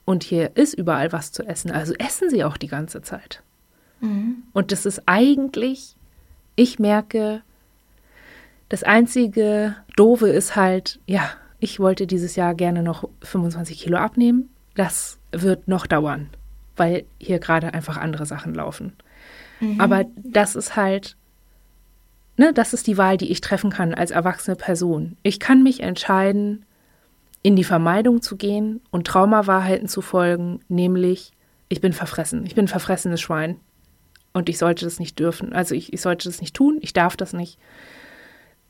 Und hier ist überall was zu essen. Also essen sie auch die ganze Zeit. Mhm. Und das ist eigentlich, ich merke, das einzige Doofe ist halt, ja, ich wollte dieses Jahr gerne noch 25 Kilo abnehmen. Das wird noch dauern, weil hier gerade einfach andere Sachen laufen. Mhm. Aber das ist halt, ne, das ist die Wahl, die ich treffen kann als erwachsene Person. Ich kann mich entscheiden, in die Vermeidung zu gehen und Traumawahrheiten zu folgen, nämlich ich bin verfressen, ich bin ein verfressenes Schwein und ich sollte das nicht dürfen. Also ich, ich sollte das nicht tun, ich darf das nicht.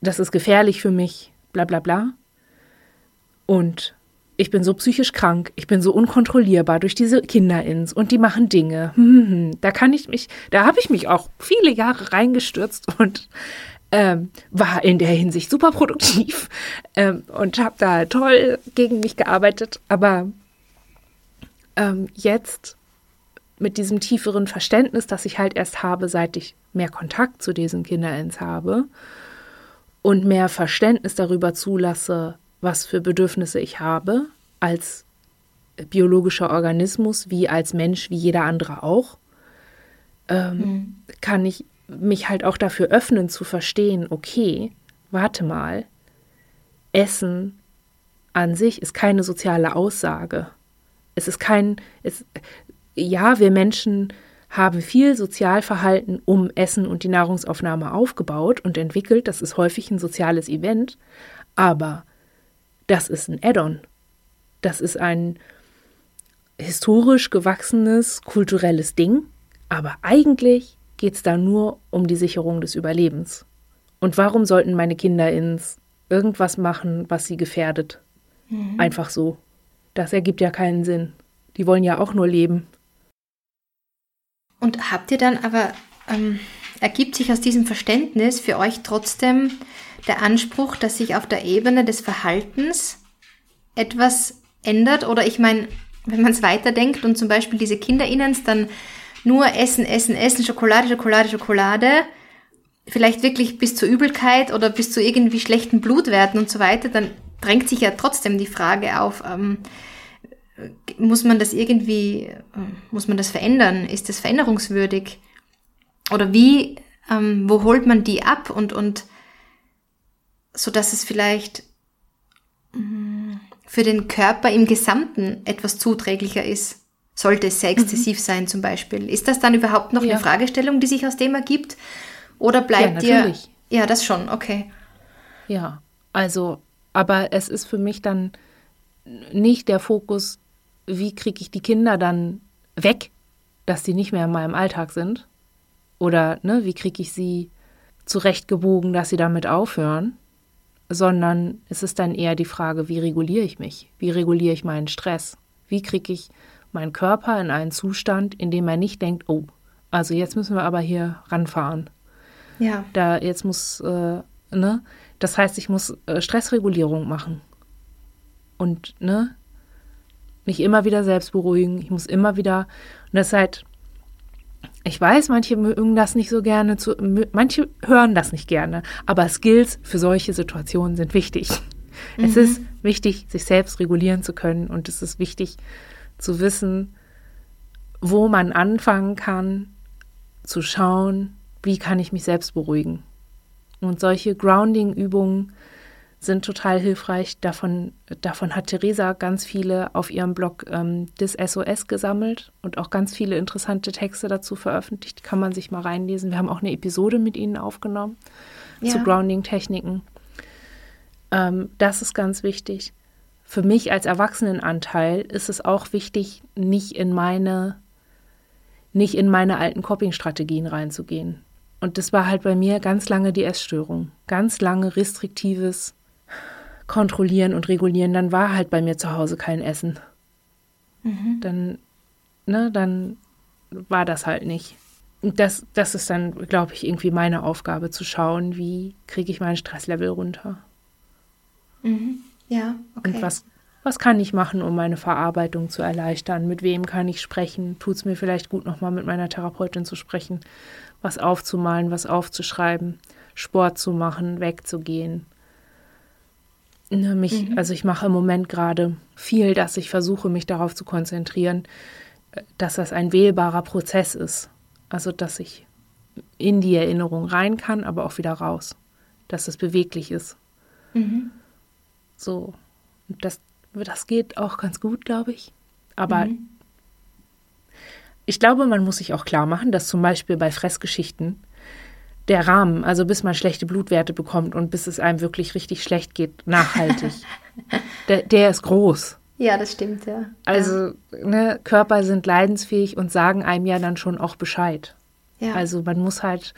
Das ist gefährlich für mich, bla bla bla. Und ich bin so psychisch krank, ich bin so unkontrollierbar durch diese Kinderins und die machen Dinge. Hm. [LAUGHS] Da kann ich mich, da habe ich mich auch viele Jahre reingestürzt und ähm, war in der Hinsicht super produktiv ähm, und habe da toll gegen mich gearbeitet. Aber ähm, jetzt mit diesem tieferen Verständnis, das ich halt erst habe, seit ich mehr Kontakt zu diesen Kinderins habe und mehr Verständnis darüber zulasse, was für Bedürfnisse ich habe als biologischer Organismus, wie als Mensch, wie jeder andere auch, ähm, mhm. kann ich mich halt auch dafür öffnen zu verstehen, okay, warte mal, Essen an sich ist keine soziale Aussage. Es ist kein, es, ja, wir Menschen haben viel Sozialverhalten um Essen und die Nahrungsaufnahme aufgebaut und entwickelt. Das ist häufig ein soziales Event, aber das ist ein Add-on. Das ist ein historisch gewachsenes kulturelles Ding, aber eigentlich geht es da nur um die Sicherung des Überlebens. Und warum sollten meine Kinder ins irgendwas machen, was sie gefährdet? Mhm. Einfach so. Das ergibt ja keinen Sinn. Die wollen ja auch nur leben. Und habt ihr dann aber, ähm, ergibt sich aus diesem Verständnis für euch trotzdem der Anspruch, dass sich auf der Ebene des Verhaltens etwas ändert? Oder ich meine, wenn man es weiterdenkt und zum Beispiel diese Kinderinnens dann nur Essen, Essen, Essen, Schokolade, Schokolade, Schokolade, vielleicht wirklich bis zur Übelkeit oder bis zu irgendwie schlechten Blutwerten und so weiter, dann drängt sich ja trotzdem die Frage auf, ähm, muss man das irgendwie, äh, muss man das verändern? Ist das veränderungswürdig? Oder wie, ähm, wo holt man die ab und, und so dass es vielleicht mm, für den Körper im Gesamten etwas zuträglicher ist? Sollte es sehr mhm. exzessiv mhm. sein zum Beispiel. Ist das dann überhaupt noch ja. eine Fragestellung, die sich aus dem ergibt? Oder bleibt ja, dir... Ja, das schon, okay. Ja, also, aber es ist für mich dann nicht der Fokus, wie kriege ich die Kinder dann weg, dass sie nicht mehr in meinem Alltag sind? Oder ne, wie kriege ich sie zurechtgebogen, dass sie damit aufhören? Sondern es ist dann eher die Frage, wie reguliere ich mich? Wie reguliere ich meinen Stress? Wie kriege ich meinen Körper in einen Zustand, in dem er nicht denkt, oh, also jetzt müssen wir aber hier ranfahren. Ja. Da jetzt muss, äh, ne? Das heißt, ich muss äh, Stressregulierung machen. Und, ne? Mich immer wieder selbst beruhigen. Ich muss immer wieder, und das ist halt, ich weiß, manche mögen das nicht so gerne, zu, manche hören das nicht gerne, aber Skills für solche Situationen sind wichtig. Mhm. Es ist wichtig, sich selbst regulieren zu können und es ist wichtig, zu wissen, wo man anfangen kann, zu schauen, wie kann ich mich selbst beruhigen. Und solche Grounding-Übungen sind total hilfreich. Davon, davon hat Theresa ganz viele auf ihrem Blog ähm, des SOS gesammelt und auch ganz viele interessante Texte dazu veröffentlicht. Kann man sich mal reinlesen. Wir haben auch eine Episode mit ihnen aufgenommen ja. zu Grounding-Techniken. Ähm, das ist ganz wichtig. Für mich als Erwachsenenanteil ist es auch wichtig, nicht in meine, nicht in meine alten Coping-Strategien reinzugehen. Und das war halt bei mir ganz lange die Essstörung. Ganz lange restriktives Kontrollieren und Regulieren. Dann war halt bei mir zu Hause kein Essen. Mhm. Dann, ne, dann war das halt nicht. Das, das ist dann, glaube ich, irgendwie meine Aufgabe zu schauen, wie kriege ich mein Stresslevel runter. Mhm. Ja, okay. Und was, was kann ich machen, um meine Verarbeitung zu erleichtern? Mit wem kann ich sprechen? Tut es mir vielleicht gut, nochmal mit meiner Therapeutin zu sprechen? was aufzumalen, was aufzuschreiben, Sport zu machen, wegzugehen. Ne, mich, mhm. Also ich mache im Moment gerade viel, dass ich versuche, mich darauf zu konzentrieren, äh, dass das ein wählbarer Prozess ist. Also dass ich in die Erinnerung rein kann, aber auch wieder raus. Dass es beweglich ist. Mhm. So. Das, das geht auch ganz gut, glaube ich. Aber mhm. Ich glaube, man muss sich auch klar machen, dass zum Beispiel bei Fressgeschichten der Rahmen, also bis man schlechte Blutwerte bekommt und bis es einem wirklich richtig schlecht geht, nachhaltig, [LAUGHS] der, der, ist groß. Ja, das stimmt, ja. Also, ne, Körper sind leidensfähig und sagen einem ja dann schon auch Bescheid. Ja. Also man muss halt,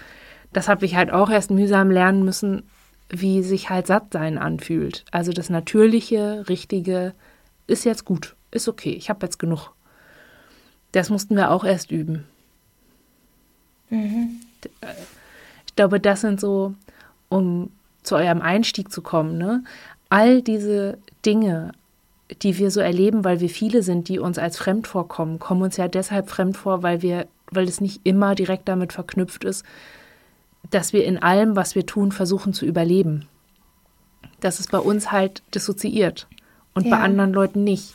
das habe ich halt auch erst mühsam lernen müssen, wie sich halt Sattsein anfühlt. Also das natürliche, richtige ist jetzt gut, ist okay, ich habe jetzt genug. Das mussten wir auch erst üben. Mhm. Ich glaube, das sind so, um zu eurem Einstieg zu kommen, ne? All diese Dinge, die wir so erleben, weil wir viele sind, die uns als fremd vorkommen, kommen uns ja deshalb fremd vor, weil wir, weil es nicht immer direkt damit verknüpft ist, dass wir in allem, was wir tun, versuchen zu überleben. Das ist bei uns halt dissoziiert und ja. bei anderen Leuten nicht.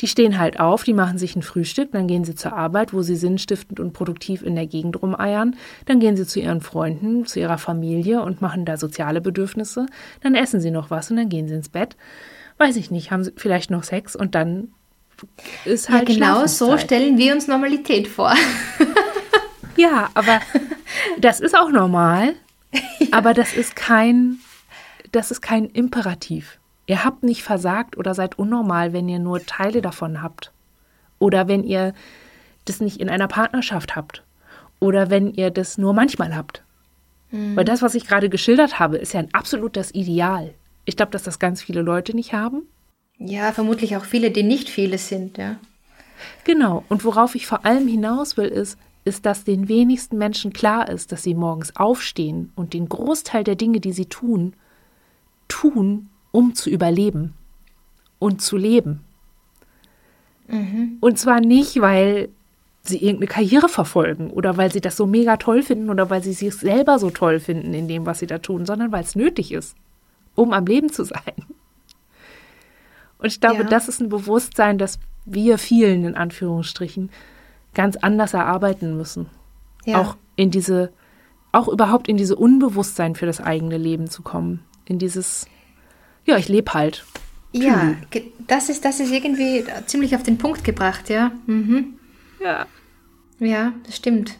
Die stehen halt auf, die machen sich ein Frühstück, dann gehen sie zur Arbeit, wo sie sinnstiftend und produktiv in der Gegend rumeiern. Dann gehen sie zu ihren Freunden, zu ihrer Familie und machen da soziale Bedürfnisse. Dann essen sie noch was und dann gehen sie ins Bett. Weiß ich nicht, haben sie vielleicht noch Sex und dann ist halt. Ja, genau so stellen wir uns Normalität vor. [LAUGHS] ja, aber das ist auch normal. [LAUGHS] Ja. Aber das ist kein, das ist kein Imperativ. Ihr habt nicht versagt oder seid unnormal, wenn ihr nur Teile davon habt. Oder wenn ihr das nicht in einer Partnerschaft habt. Oder wenn ihr das nur manchmal habt. Mhm. Weil das, was ich gerade geschildert habe, ist ja ein absolutes Ideal. Ich glaube, dass das ganz viele Leute nicht haben. Ja, vermutlich auch viele, die nicht viele sind, ja. Genau. Und worauf ich vor allem hinaus will, ist, ist, dass den wenigsten Menschen klar ist, dass sie morgens aufstehen und den Großteil der Dinge, die sie tun, tun, um zu überleben und zu leben. Mhm. Und zwar nicht, weil sie irgendeine Karriere verfolgen oder weil sie das so mega toll finden oder weil sie sich selber so toll finden in dem, was sie da tun, sondern weil es nötig ist, um am Leben zu sein. Und ich glaube, ja. das ist ein Bewusstsein, das wir vielen in Anführungsstrichen ganz anders erarbeiten müssen. Ja. Auch in diese, auch überhaupt in diese Unbewusstsein für das eigene Leben zu kommen. In dieses, ja, ich lebe halt. Ja, das ist, das ist irgendwie ziemlich auf den Punkt gebracht, ja. Mhm. Ja. Ja, das stimmt.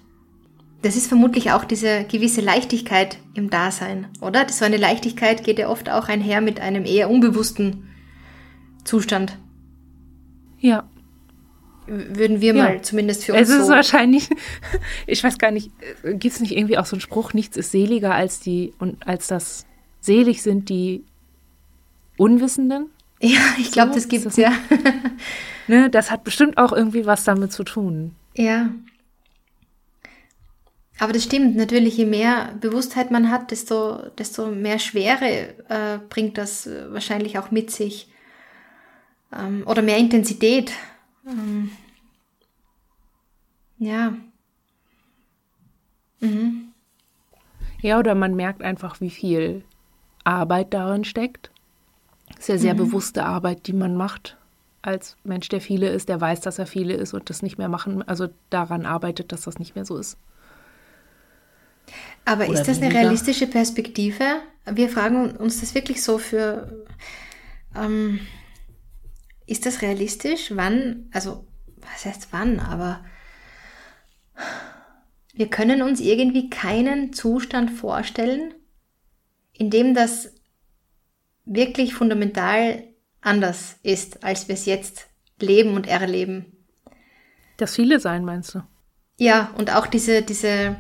Das ist vermutlich auch diese gewisse Leichtigkeit im Dasein, oder? So eine Leichtigkeit geht ja oft auch einher mit einem eher unbewussten Zustand. Ja. Würden wir ja. mal zumindest für uns. Es ist so wahrscheinlich, [LAUGHS] ich weiß gar nicht, äh, gibt es nicht irgendwie auch so einen Spruch, nichts ist seliger als die und als das selig sind, die Unwissenden. [LAUGHS] Ja, ich glaube, so, das gibt es ja. [LAUGHS] ne, das hat bestimmt auch irgendwie was damit zu tun. Ja. Aber das stimmt, natürlich, je mehr Bewusstheit man hat, desto, desto mehr Schwere äh, bringt das wahrscheinlich auch mit sich. Ähm, oder mehr Intensität. Ähm, ja. Mhm. Ja, oder man merkt einfach, wie viel Arbeit darin steckt. Sehr, sehr mhm. bewusste Arbeit, die man macht als Mensch, der viele ist, der weiß, dass er viele ist und das nicht mehr machen, also daran arbeitet, dass das nicht mehr so ist. Aber ist das weniger. eine realistische Perspektive? Wir fragen uns das wirklich so für, ähm, ist das realistisch? Wann, also, was heißt wann, aber wir können uns irgendwie keinen Zustand vorstellen, in dem das wirklich fundamental anders ist, als wir es jetzt leben und erleben. Das viele sein, meinst du? Ja, und auch diese, diese,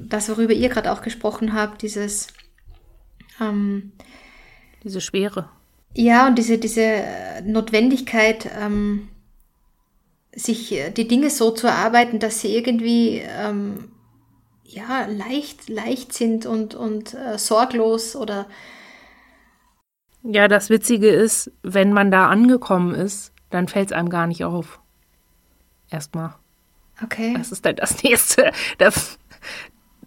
das, worüber ihr gerade auch gesprochen habt, dieses ähm, diese Schwere. Ja, und diese, diese Notwendigkeit, ähm, sich äh, die Dinge so zu erarbeiten, dass sie irgendwie ähm, ja, leicht, leicht sind und, und äh, sorglos oder ja, das Witzige ist, wenn man da angekommen ist, dann fällt es einem gar nicht auf. Erstmal. Okay. Das ist dann das [LAUGHS] nächste. Das,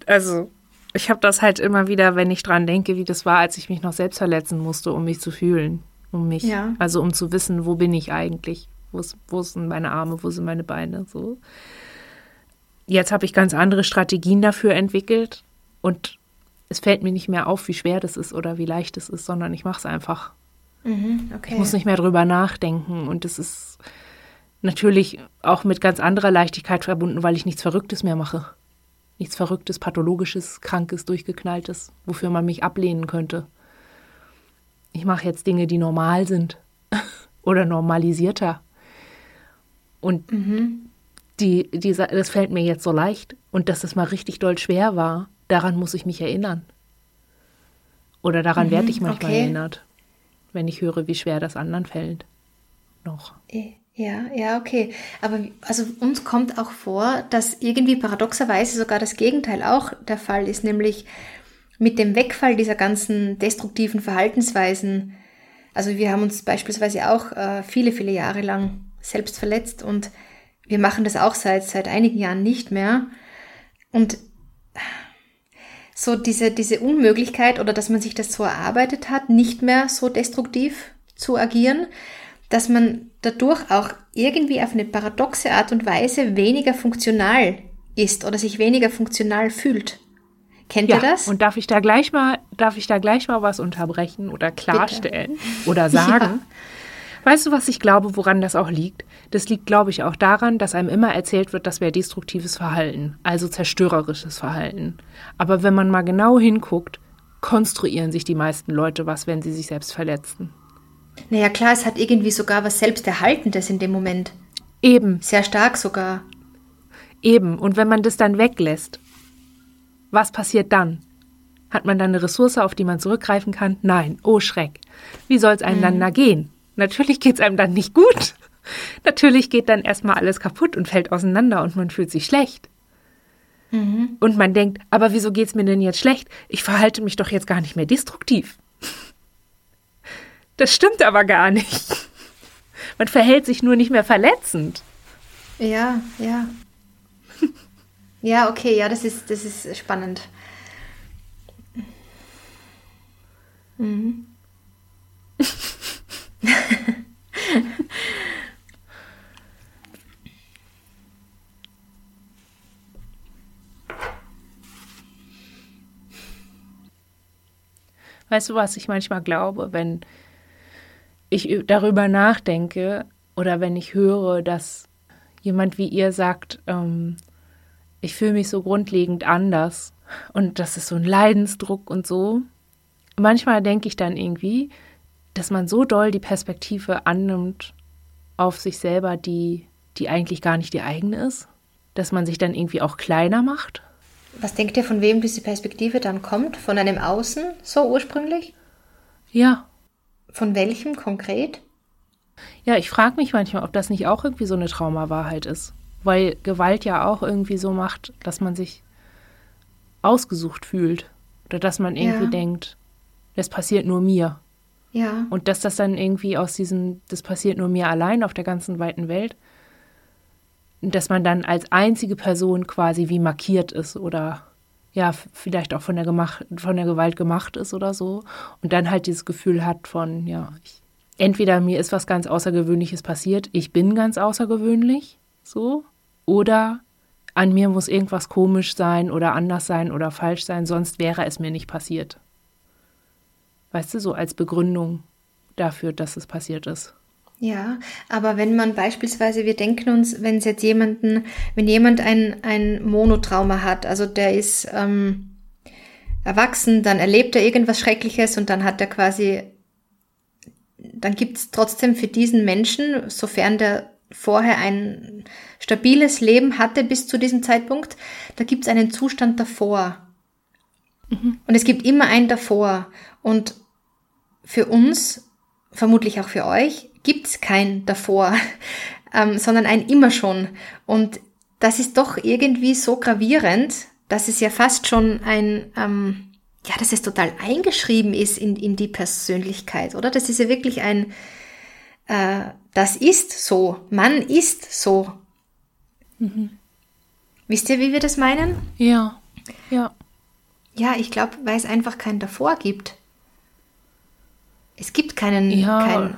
also, ich habe das halt immer wieder, wenn ich dran denke, wie das war, als ich mich noch selbst verletzen musste, um mich zu fühlen. Um mich, ja. also um zu wissen, wo bin ich eigentlich? Wo, sind meine Arme, wo sind meine Beine? So. Jetzt habe ich ganz andere Strategien dafür entwickelt und es fällt mir nicht mehr auf, wie schwer das ist oder wie leicht es ist, sondern ich mache es einfach. Mhm, okay. Ich muss nicht mehr drüber nachdenken und es ist natürlich auch mit ganz anderer Leichtigkeit verbunden, weil ich nichts Verrücktes mehr mache. Nichts Verrücktes, Pathologisches, Krankes, Durchgeknalltes, wofür man mich ablehnen könnte. Ich mache jetzt Dinge, die normal sind [LAUGHS] oder normalisierter. Und mhm. die, die, das fällt mir jetzt so leicht. Und dass es mal richtig doll schwer war, daran muss ich mich erinnern. Oder daran mhm, werde ich manchmal okay. erinnert, wenn ich höre, wie schwer das anderen fällt. Noch. Ja, ja, okay. Aber also uns kommt auch vor, dass irgendwie paradoxerweise sogar das Gegenteil auch der Fall ist, nämlich mit dem Wegfall dieser ganzen destruktiven Verhaltensweisen. Also wir haben uns beispielsweise auch äh, viele, viele Jahre lang selbst verletzt und wir machen das auch seit, seit einigen Jahren nicht mehr. Und so diese, diese Unmöglichkeit oder dass man sich das so erarbeitet hat, nicht mehr so destruktiv zu agieren, dass man dadurch auch irgendwie auf eine paradoxe Art und Weise weniger funktional ist oder sich weniger funktional fühlt. Kennt ja, ihr das? Und darf ich da gleich mal, darf ich da gleich mal was unterbrechen oder klarstellen Bitte. oder sagen? [LAUGHS] Ja. Weißt du, was ich glaube, woran das auch liegt? Das liegt, glaube ich, auch daran, dass einem immer erzählt wird, das wäre destruktives Verhalten, also zerstörerisches Verhalten. Aber wenn man mal genau hinguckt, konstruieren sich die meisten Leute was, wenn sie sich selbst verletzen. Naja, klar, es hat irgendwie sogar was Selbsterhaltendes in dem Moment. Eben. Sehr stark sogar. Eben. Und wenn man das dann weglässt, was passiert dann? Hat man dann eine Ressource, auf die man zurückgreifen kann? Nein. Oh Schreck. Wie soll es einem mhm. dann da gehen? Natürlich geht es einem dann nicht gut. Natürlich geht dann erstmal alles kaputt und fällt auseinander und man fühlt sich schlecht. Mhm. Und man denkt, aber wieso geht es mir denn jetzt schlecht? Ich verhalte mich doch jetzt gar nicht mehr destruktiv. Das stimmt aber gar nicht. Man verhält sich nur nicht mehr verletzend. Ja, ja. Ja, okay, ja, das ist, das ist spannend. Mhm. weißt du, was ich manchmal glaube, wenn ich darüber nachdenke oder wenn ich höre, dass jemand wie ihr sagt, ähm, ich fühle mich so grundlegend anders und das ist so ein Leidensdruck und so. Manchmal denke ich dann irgendwie, dass man so doll die Perspektive annimmt auf sich selber, die, die eigentlich gar nicht die eigene ist, dass man sich dann irgendwie auch kleiner macht. Was denkt ihr, von wem diese Perspektive dann kommt? Von einem Außen so ursprünglich? Ja. Von welchem konkret? Ja, ich frage mich manchmal, ob das nicht auch irgendwie so eine Traumawahrheit ist. Weil Gewalt ja auch irgendwie so macht, dass man sich ausgesucht fühlt. Oder dass man irgendwie ja. denkt, das passiert nur mir. Ja. Und dass das dann irgendwie aus diesem, das passiert nur mir allein auf der ganzen weiten Welt, dass man dann als einzige Person quasi wie markiert ist oder ja, vielleicht auch von der, gemacht, von der Gewalt gemacht ist oder so. Und dann halt dieses Gefühl hat von, ja, ich, entweder mir ist was ganz Außergewöhnliches passiert, ich bin ganz außergewöhnlich, so, oder an mir muss irgendwas komisch sein oder anders sein oder falsch sein, sonst wäre es mir nicht passiert. Weißt du, so als Begründung dafür, dass es passiert ist. Ja, aber wenn man beispielsweise, wir denken uns, wenn es jetzt jemanden, wenn jemand ein, ein Monotrauma hat, also der ist ähm, erwachsen, dann erlebt er irgendwas Schreckliches und dann hat er quasi, dann gibt es trotzdem für diesen Menschen, sofern der vorher ein stabiles Leben hatte bis zu diesem Zeitpunkt, da gibt es einen Zustand davor. Mhm. Und es gibt immer einen davor. Und für uns, vermutlich auch für euch, gibt es kein davor, [LAUGHS] ähm, sondern ein immer schon. Und das ist doch irgendwie so gravierend, dass es ja fast schon ein, ähm, ja, dass es total eingeschrieben ist in, in die Persönlichkeit, oder? Das ist ja wirklich ein, äh, das ist so, man ist so. Mhm. Wisst ihr, wie wir das meinen? Ja, ja. Ja, ich glaube, weil es einfach kein davor gibt. Es gibt keinen, ja. kein,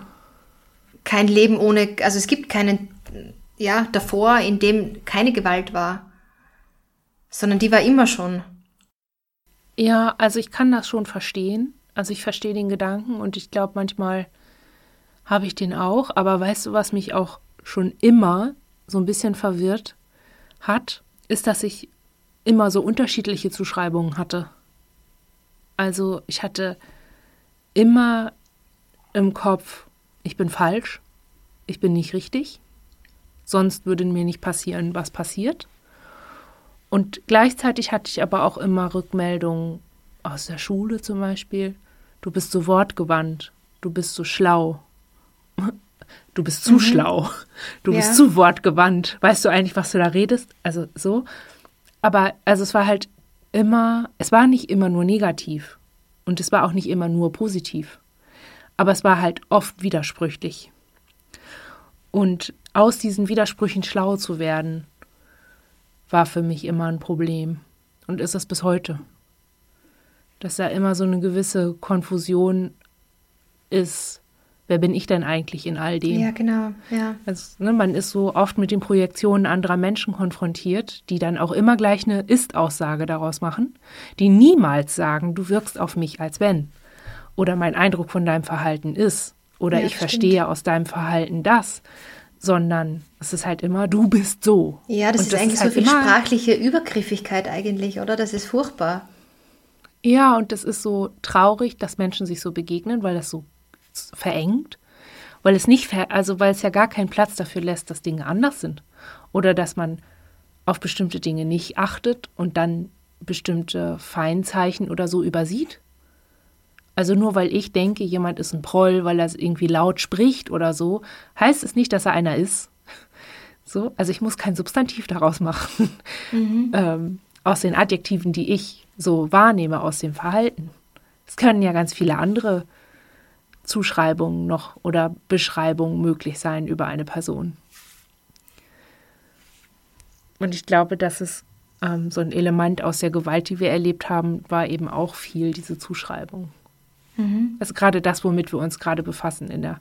kein Leben ohne, also es gibt keinen, ja, davor, in dem keine Gewalt war, sondern die war immer schon. Ja, also ich kann das schon verstehen. Also ich verstehe den Gedanken und ich glaube manchmal habe ich den auch, aber weißt du, was mich auch schon immer so ein bisschen verwirrt hat, ist, dass ich immer so unterschiedliche Zuschreibungen hatte. Also ich hatte immer im Kopf, ich bin falsch, ich bin nicht richtig, sonst würde mir nicht passieren, was passiert. Und gleichzeitig hatte ich aber auch immer Rückmeldungen aus der Schule zum Beispiel. Du bist so wortgewandt, du bist so schlau, du bist zu mhm. schlau, du ja. bist zu wortgewandt. Weißt du eigentlich, was du da redest? Also so. Aber also es war halt immer, es war nicht immer nur negativ und es war auch nicht immer nur positiv aber es war halt oft widersprüchlich. Und aus diesen Widersprüchen schlau zu werden, war für mich immer ein Problem und ist es bis heute. Dass da immer so eine gewisse Konfusion ist, wer bin ich denn eigentlich in all dem? Ja, genau, ja. Also, ne, man ist so oft mit den Projektionen anderer Menschen konfrontiert, die dann auch immer gleich eine Ist-Aussage daraus machen, die niemals sagen, du wirkst auf mich als wenn oder mein Eindruck von deinem Verhalten ist oder ja, ich verstehe stimmt. aus deinem Verhalten das, sondern es ist halt immer, du bist so. Ja, das, ist eigentlich ist halt so viel sprachliche Übergriffigkeit eigentlich, oder? Das ist furchtbar. Ja, und das ist so traurig, dass Menschen sich so begegnen, weil das so verengt, weil es nicht, also weil es ja gar keinen Platz dafür lässt, dass Dinge anders sind oder dass man auf bestimmte Dinge nicht achtet und dann bestimmte Feinzeichen oder so übersieht. Also nur weil ich denke, jemand ist ein Proll, weil er irgendwie laut spricht oder so, heißt es nicht, dass er einer ist. [LAUGHS] So, also ich muss kein Substantiv daraus machen. Mhm. [LAUGHS] Ähm, aus den Adjektiven, die ich so wahrnehme aus dem Verhalten. Es können ja ganz viele andere Zuschreibungen noch oder Beschreibungen möglich sein über eine Person. Und ich glaube, dass es ähm, so ein Element aus der Gewalt, die wir erlebt haben, war eben auch viel diese Zuschreibung. Mhm. Also gerade das, womit wir uns gerade befassen in der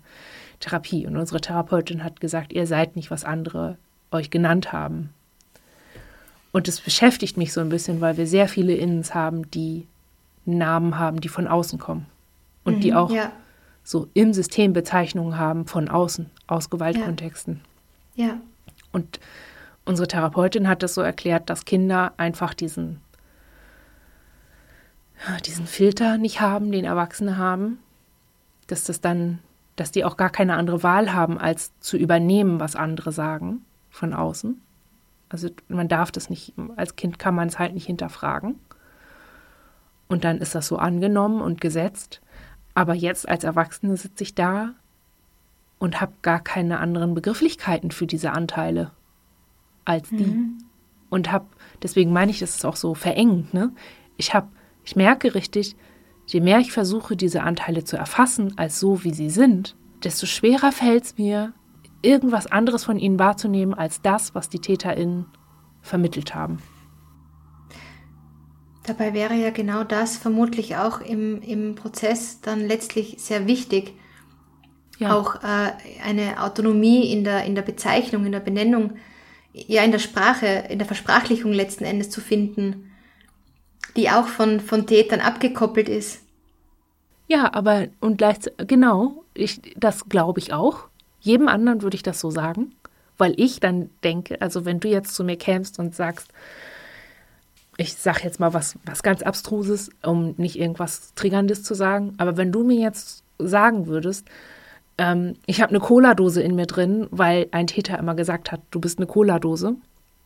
Therapie. Und unsere Therapeutin hat gesagt, ihr seid nicht, was andere euch genannt haben. Und es beschäftigt mich so ein bisschen, weil wir sehr viele Innens haben, die Namen haben, die von außen kommen. Und mhm, die auch ja. so im System Bezeichnungen haben von außen, aus Gewaltkontexten. Ja. ja. Und unsere Therapeutin hat das so erklärt, dass Kinder einfach diesen diesen Filter nicht haben, den Erwachsene haben, dass das dann, dass die auch gar keine andere Wahl haben, als zu übernehmen, was andere sagen von außen. Also man darf das nicht, als Kind kann man es halt nicht hinterfragen. Und dann ist das so angenommen und gesetzt. Aber jetzt als Erwachsene sitze ich da und habe gar keine anderen Begrifflichkeiten für diese Anteile als die. Mhm. Und habe, deswegen meine ich, das ist auch so verengend. Ne? Ich habe ich merke richtig, je mehr ich versuche, diese Anteile zu erfassen, als so, wie sie sind, desto schwerer fällt es mir, irgendwas anderes von ihnen wahrzunehmen, als das, was die TäterInnen vermittelt haben. Dabei wäre ja genau das vermutlich auch im, im Prozess dann letztlich sehr wichtig. Ja. Auch äh, eine Autonomie in der, in der Bezeichnung, in der Benennung ja in der Sprache, in der Versprachlichung letzten Endes zu finden, die auch von, von Tätern abgekoppelt ist. Ja, aber und gleichzeitig, genau, ich, das glaube ich auch. Jedem anderen würde ich das so sagen, weil ich dann denke, also wenn du jetzt zu mir kämst und sagst, ich sage jetzt mal was, was ganz Abstruses, um nicht irgendwas Triggerndes zu sagen, aber wenn du mir jetzt sagen würdest, ähm, ich habe eine Cola-Dose in mir drin, weil ein Täter immer gesagt hat, du bist eine Cola-Dose,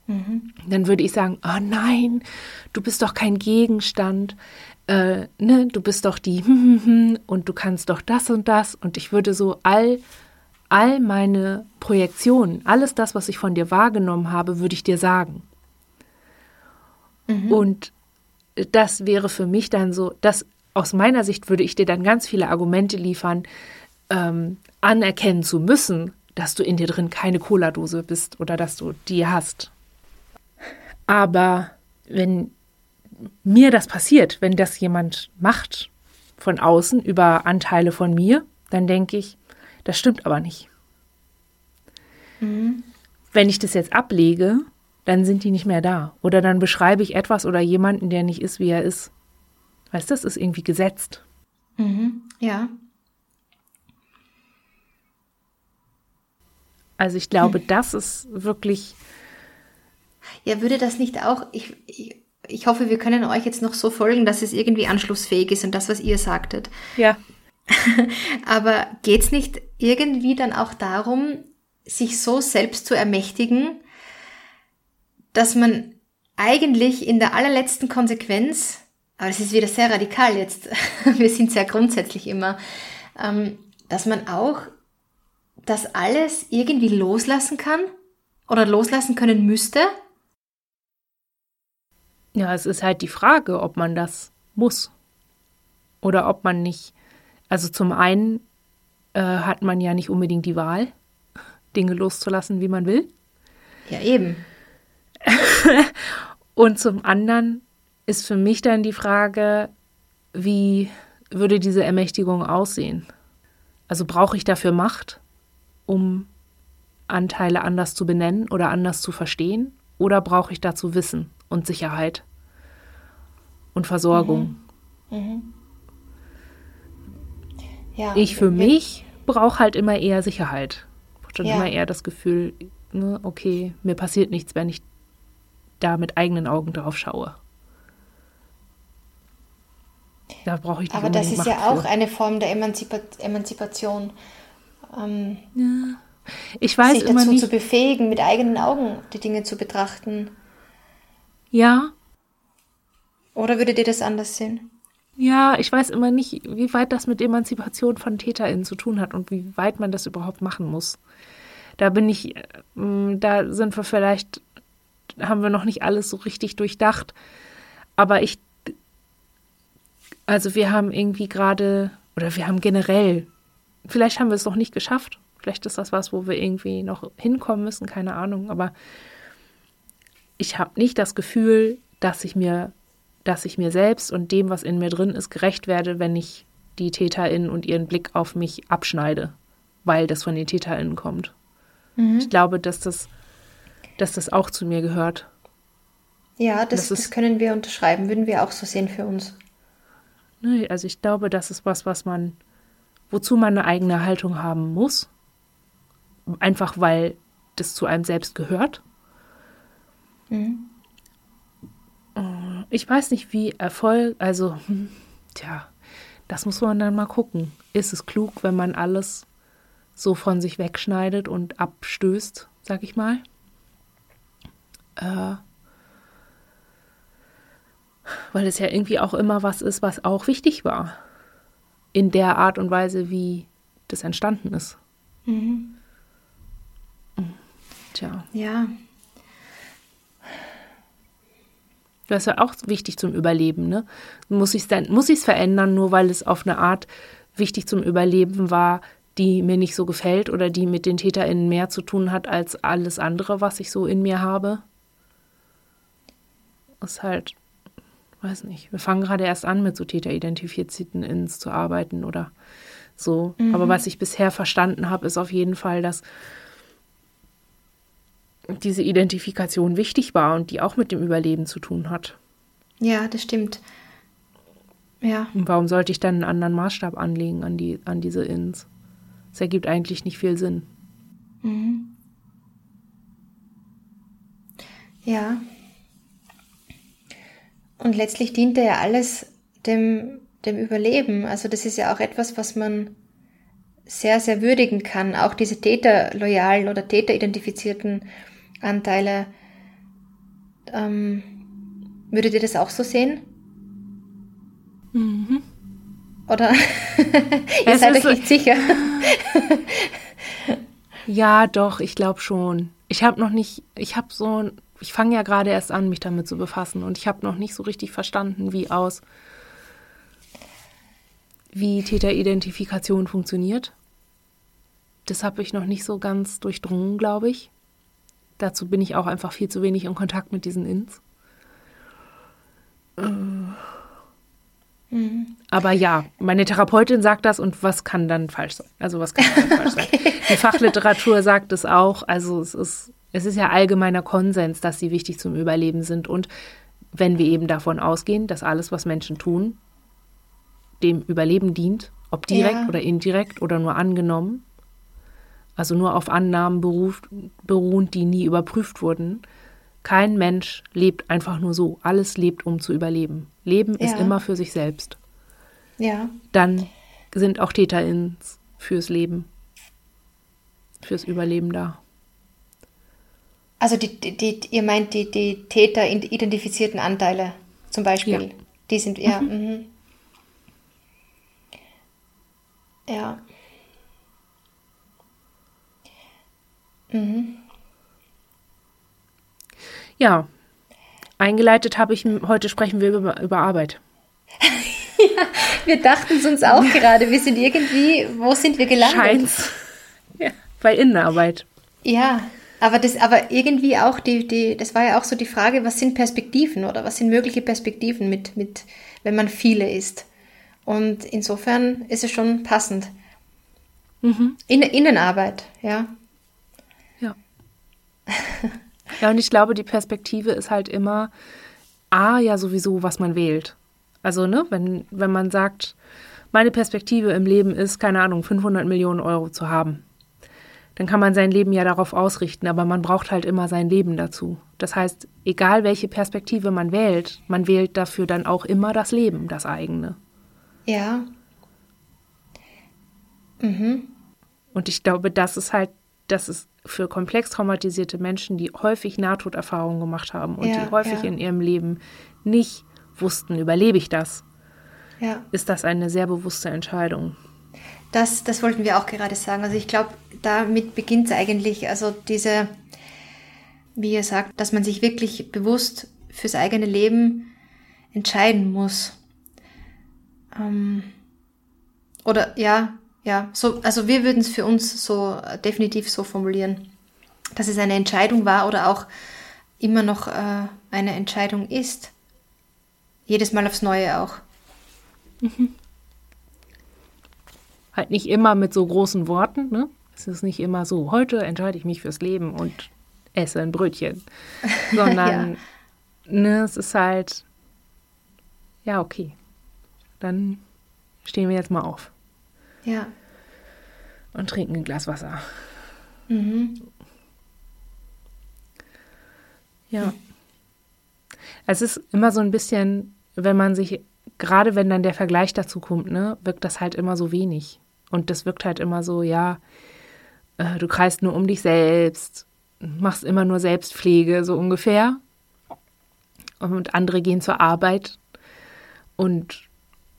mhm. dann würde ich sagen, oh nein, du bist doch kein Gegenstand, äh, ne, du bist doch die und du kannst doch das und das und ich würde so all all meine Projektionen, alles das, was ich von dir wahrgenommen habe, würde ich dir sagen. Mhm. Und das wäre für mich dann so, dass aus meiner Sicht würde ich dir dann ganz viele Argumente liefern, ähm, anerkennen zu müssen, dass du in dir drin keine Cola-Dose bist oder dass du die hast. Aber wenn mir das passiert, wenn das jemand macht von außen über Anteile von mir, dann denke ich, das stimmt aber nicht. Mhm. Wenn ich das jetzt ablege, dann sind die nicht mehr da. Oder dann beschreibe ich etwas oder jemanden, der nicht ist, wie er ist. Weißt du, das ist irgendwie gesetzt. Mhm. Ja. Also ich glaube, hm. das ist wirklich. Ja, würde das nicht auch. Ich, ich, ich hoffe, wir können euch jetzt noch so folgen, dass es irgendwie anschlussfähig ist und das, was ihr sagtet. Ja. [LAUGHS] Aber geht es nicht irgendwie dann auch darum, sich so selbst zu ermächtigen, dass man eigentlich in der allerletzten Konsequenz, aber es ist wieder sehr radikal jetzt, [LAUGHS] wir sind sehr grundsätzlich immer, ähm, dass man auch das alles irgendwie loslassen kann oder loslassen können müsste? Ja, es ist halt die Frage, ob man das muss oder ob man nicht. Also zum einen äh, hat man ja nicht unbedingt die Wahl, Dinge loszulassen, wie man will. Ja, eben. [LAUGHS] und zum anderen ist für mich dann die Frage, wie würde diese Ermächtigung aussehen? Also brauche ich dafür Macht, um Anteile anders zu benennen oder anders zu verstehen? Oder brauche ich dazu Wissen und Sicherheit und Versorgung? Mhm. Mhm. Ja, ich für mich brauche halt immer eher Sicherheit. Und ja. immer eher das Gefühl, ne, okay, mir passiert nichts, wenn ich da mit eigenen Augen drauf schaue. Da brauche ich Aber das ist Macht ja auch für. eine Form der Emanzipa Emanzipation. Ähm, ja. Ich weiß sich dazu nicht. zu befähigen, mit eigenen Augen die Dinge zu betrachten. Ja. Oder würdet ihr das anders sehen? Ja, ich weiß immer nicht, wie weit das mit Emanzipation von TäterInnen zu tun hat und wie weit man das überhaupt machen muss. Da bin ich, äh, da sind wir vielleicht haben wir noch nicht alles so richtig durchdacht. Aber ich, also wir haben irgendwie gerade, oder wir haben generell, vielleicht haben wir es noch nicht geschafft. Vielleicht ist das was, wo wir irgendwie noch hinkommen müssen, keine Ahnung. Aber ich habe nicht das Gefühl, dass ich mir, dass ich mir selbst und dem, was in mir drin ist, gerecht werde, wenn ich die TäterInnen und ihren Blick auf mich abschneide, weil das von den TäterInnen kommt. Mhm. Ich glaube, dass das dass das auch zu mir gehört. Ja, das, das, das können wir unterschreiben, würden wir auch so sehen für uns. Nee, also ich glaube, das ist was, was man, wozu man eine eigene Haltung haben muss. Einfach weil das zu einem selbst gehört. Mhm. Ich weiß nicht, wie Erfolg, also, [LAUGHS] tja, das muss man dann mal gucken. Ist es klug, wenn man alles so von sich wegschneidet und abstößt, sag ich mal? Äh, weil es ja irgendwie auch immer was ist, was auch wichtig war. In der Art und Weise, wie das entstanden ist. Mhm. Tja. Ja. Das ist ja auch wichtig zum Überleben, ne? Muss ich es verändern, nur weil es auf eine Art wichtig zum Überleben war, die mir nicht so gefällt oder die mit den TäterInnen mehr zu tun hat als alles andere, was ich so in mir habe? ist halt, weiß nicht, wir fangen gerade erst an mit so täteridentifizierten Ins zu arbeiten oder so. Mhm. Aber was ich bisher verstanden habe, ist auf jeden Fall, dass diese Identifikation wichtig war und die auch mit dem Überleben zu tun hat. Ja, das stimmt. Ja. Und warum sollte ich dann einen anderen Maßstab anlegen an, die, an diese Ins? Das ergibt eigentlich nicht viel Sinn. Mhm. Ja. Und letztlich diente ja alles dem, dem Überleben. Also das ist ja auch etwas, was man sehr, sehr würdigen kann. Auch diese täterloyalen oder täteridentifizierten Anteile. Ähm, würdet ihr das auch so sehen? Mhm. Oder [LAUGHS] ihr seid euch nicht sicher? [LAUGHS] ja, doch, ich glaube schon. Ich habe noch nicht, ich habe so, ich fange ja gerade erst an, mich damit zu befassen und ich habe noch nicht so richtig verstanden, wie aus, wie Täteridentifikation funktioniert. Das habe ich noch nicht so ganz durchdrungen, glaube ich. Dazu bin ich auch einfach viel zu wenig in Kontakt mit diesen Ins. Mhm. Aber ja, meine Therapeutin sagt das und was kann dann falsch sein? Also was kann dann falsch okay. sein? Die Fachliteratur sagt es auch. Also es ist, es ist ja allgemeiner Konsens, dass sie wichtig zum Überleben sind. Und wenn wir eben davon ausgehen, dass alles, was Menschen tun, dem Überleben dient, ob direkt ja. oder indirekt oder nur angenommen, also nur auf Annahmen beruhend, die nie überprüft wurden. Kein Mensch lebt einfach nur so. Alles lebt, um zu überleben. Leben ja. ist immer für sich selbst. Ja. Dann sind auch TäterInnen fürs Leben, fürs Überleben da. Also die, die, die ihr meint die, die Täter-identifizierten Anteile zum Beispiel. Ja. Die sind ja. Mhm. Mhm. Ja. Mhm. Ja, eingeleitet habe ich, heute sprechen wir über, über Arbeit. ja, [LAUGHS] wir dachten es uns auch [LAUGHS] gerade. Wir sind irgendwie, wo sind wir gelandet? Scheint's. [LAUGHS] Ja, bei Innenarbeit. Ja, aber das, aber irgendwie auch die, die, das war ja auch so die Frage, was sind Perspektiven oder was sind mögliche Perspektiven mit, mit, wenn man viele ist. Und insofern ist es schon passend. Mhm. In, Innenarbeit, ja. [LAUGHS] ja, und ich glaube, die Perspektive ist halt immer, A, ja sowieso, was man wählt. Also, ne, wenn, wenn man sagt, meine Perspektive im Leben ist, keine Ahnung, 500 Millionen Euro zu haben, dann kann man sein Leben ja darauf ausrichten, aber man braucht halt immer sein Leben dazu. Das heißt, egal welche Perspektive man wählt, man wählt dafür dann auch immer das Leben, das eigene. Ja. Mhm. Und ich glaube, das ist halt, das ist für komplex traumatisierte Menschen, die häufig Nahtoderfahrungen gemacht haben und ja, die häufig ja. in ihrem Leben nicht wussten, überlebe ich das, ja. ist das eine sehr bewusste Entscheidung. Das, das wollten wir auch gerade sagen. Also ich glaube, damit beginnt es eigentlich, also diese, wie ihr sagt, dass man sich wirklich bewusst fürs eigene Leben entscheiden muss. Ähm, oder ja, ja, so, also wir würden es für uns so äh, definitiv so formulieren, dass es eine Entscheidung war oder auch immer noch äh, eine Entscheidung ist. Jedes Mal aufs Neue auch. Mhm. Halt nicht immer mit so großen Worten, ne? Es ist nicht immer so, heute entscheide ich mich fürs Leben und esse ein Brötchen. [LAUGHS] Sondern, ja. ne, es ist halt, ja, okay. Dann stehen wir jetzt mal auf. Ja. Und trinken ein Glas Wasser. Mhm. Ja. Es ist immer so ein bisschen, wenn man sich, gerade wenn dann der Vergleich dazu kommt, ne, wirkt das halt immer so wenig. Und das wirkt halt immer so, ja, äh, du kreist nur um dich selbst, machst immer nur Selbstpflege, so ungefähr. Und andere gehen zur Arbeit und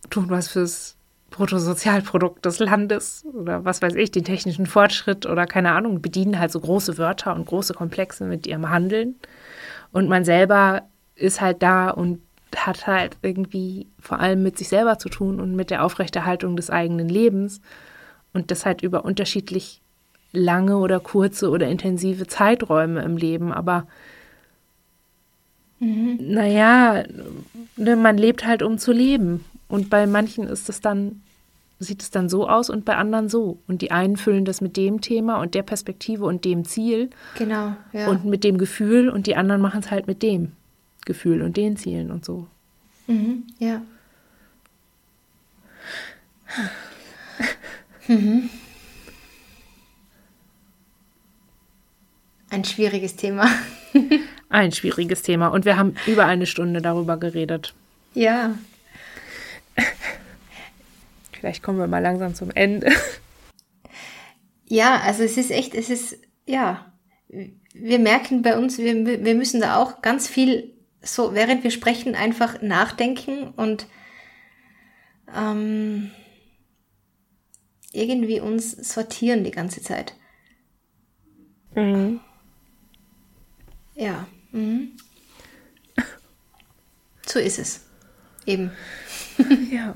tun was fürs Bruttosozialprodukt des Landes oder was weiß ich, den technischen Fortschritt oder keine Ahnung, bedienen halt so große Wörter und große Komplexe mit ihrem Handeln. Und man selber ist halt da und hat halt irgendwie vor allem mit sich selber zu tun und mit der Aufrechterhaltung des eigenen Lebens und das halt über unterschiedlich lange oder kurze oder intensive Zeiträume im Leben. Aber mhm. naja, ne, man lebt halt, um zu leben und bei manchen ist es dann sieht es dann so aus und bei anderen so. Und die einen füllen das mit dem Thema und der Perspektive und dem Ziel. Genau, ja. Und mit dem Gefühl und die anderen machen es halt mit dem Gefühl und den Zielen und so. Mhm, ja. [LAUGHS] mhm. Ein schwieriges Thema. [LAUGHS] Ein schwieriges Thema. Und wir haben über eine Stunde darüber geredet. Ja. [LAUGHS] Vielleicht kommen wir mal langsam zum Ende. Ja, also es ist echt, es ist, ja, wir merken bei uns, wir, wir müssen da auch ganz viel so, während wir sprechen, einfach nachdenken und ähm, irgendwie uns sortieren die ganze Zeit. Mhm. Ja. Mhm. So ist es. Eben. ja.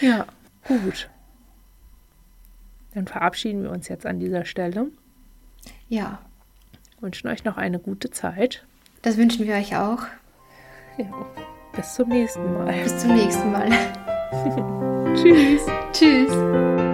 Ja, gut. Dann verabschieden wir uns jetzt an dieser Stelle. Ja. Wünschen euch noch eine gute Zeit. Das wünschen wir euch auch. Ja. Bis zum nächsten Mal. Bis zum nächsten Mal. [LAUGHS] [LAUGHS] Tschüss. Tschüss.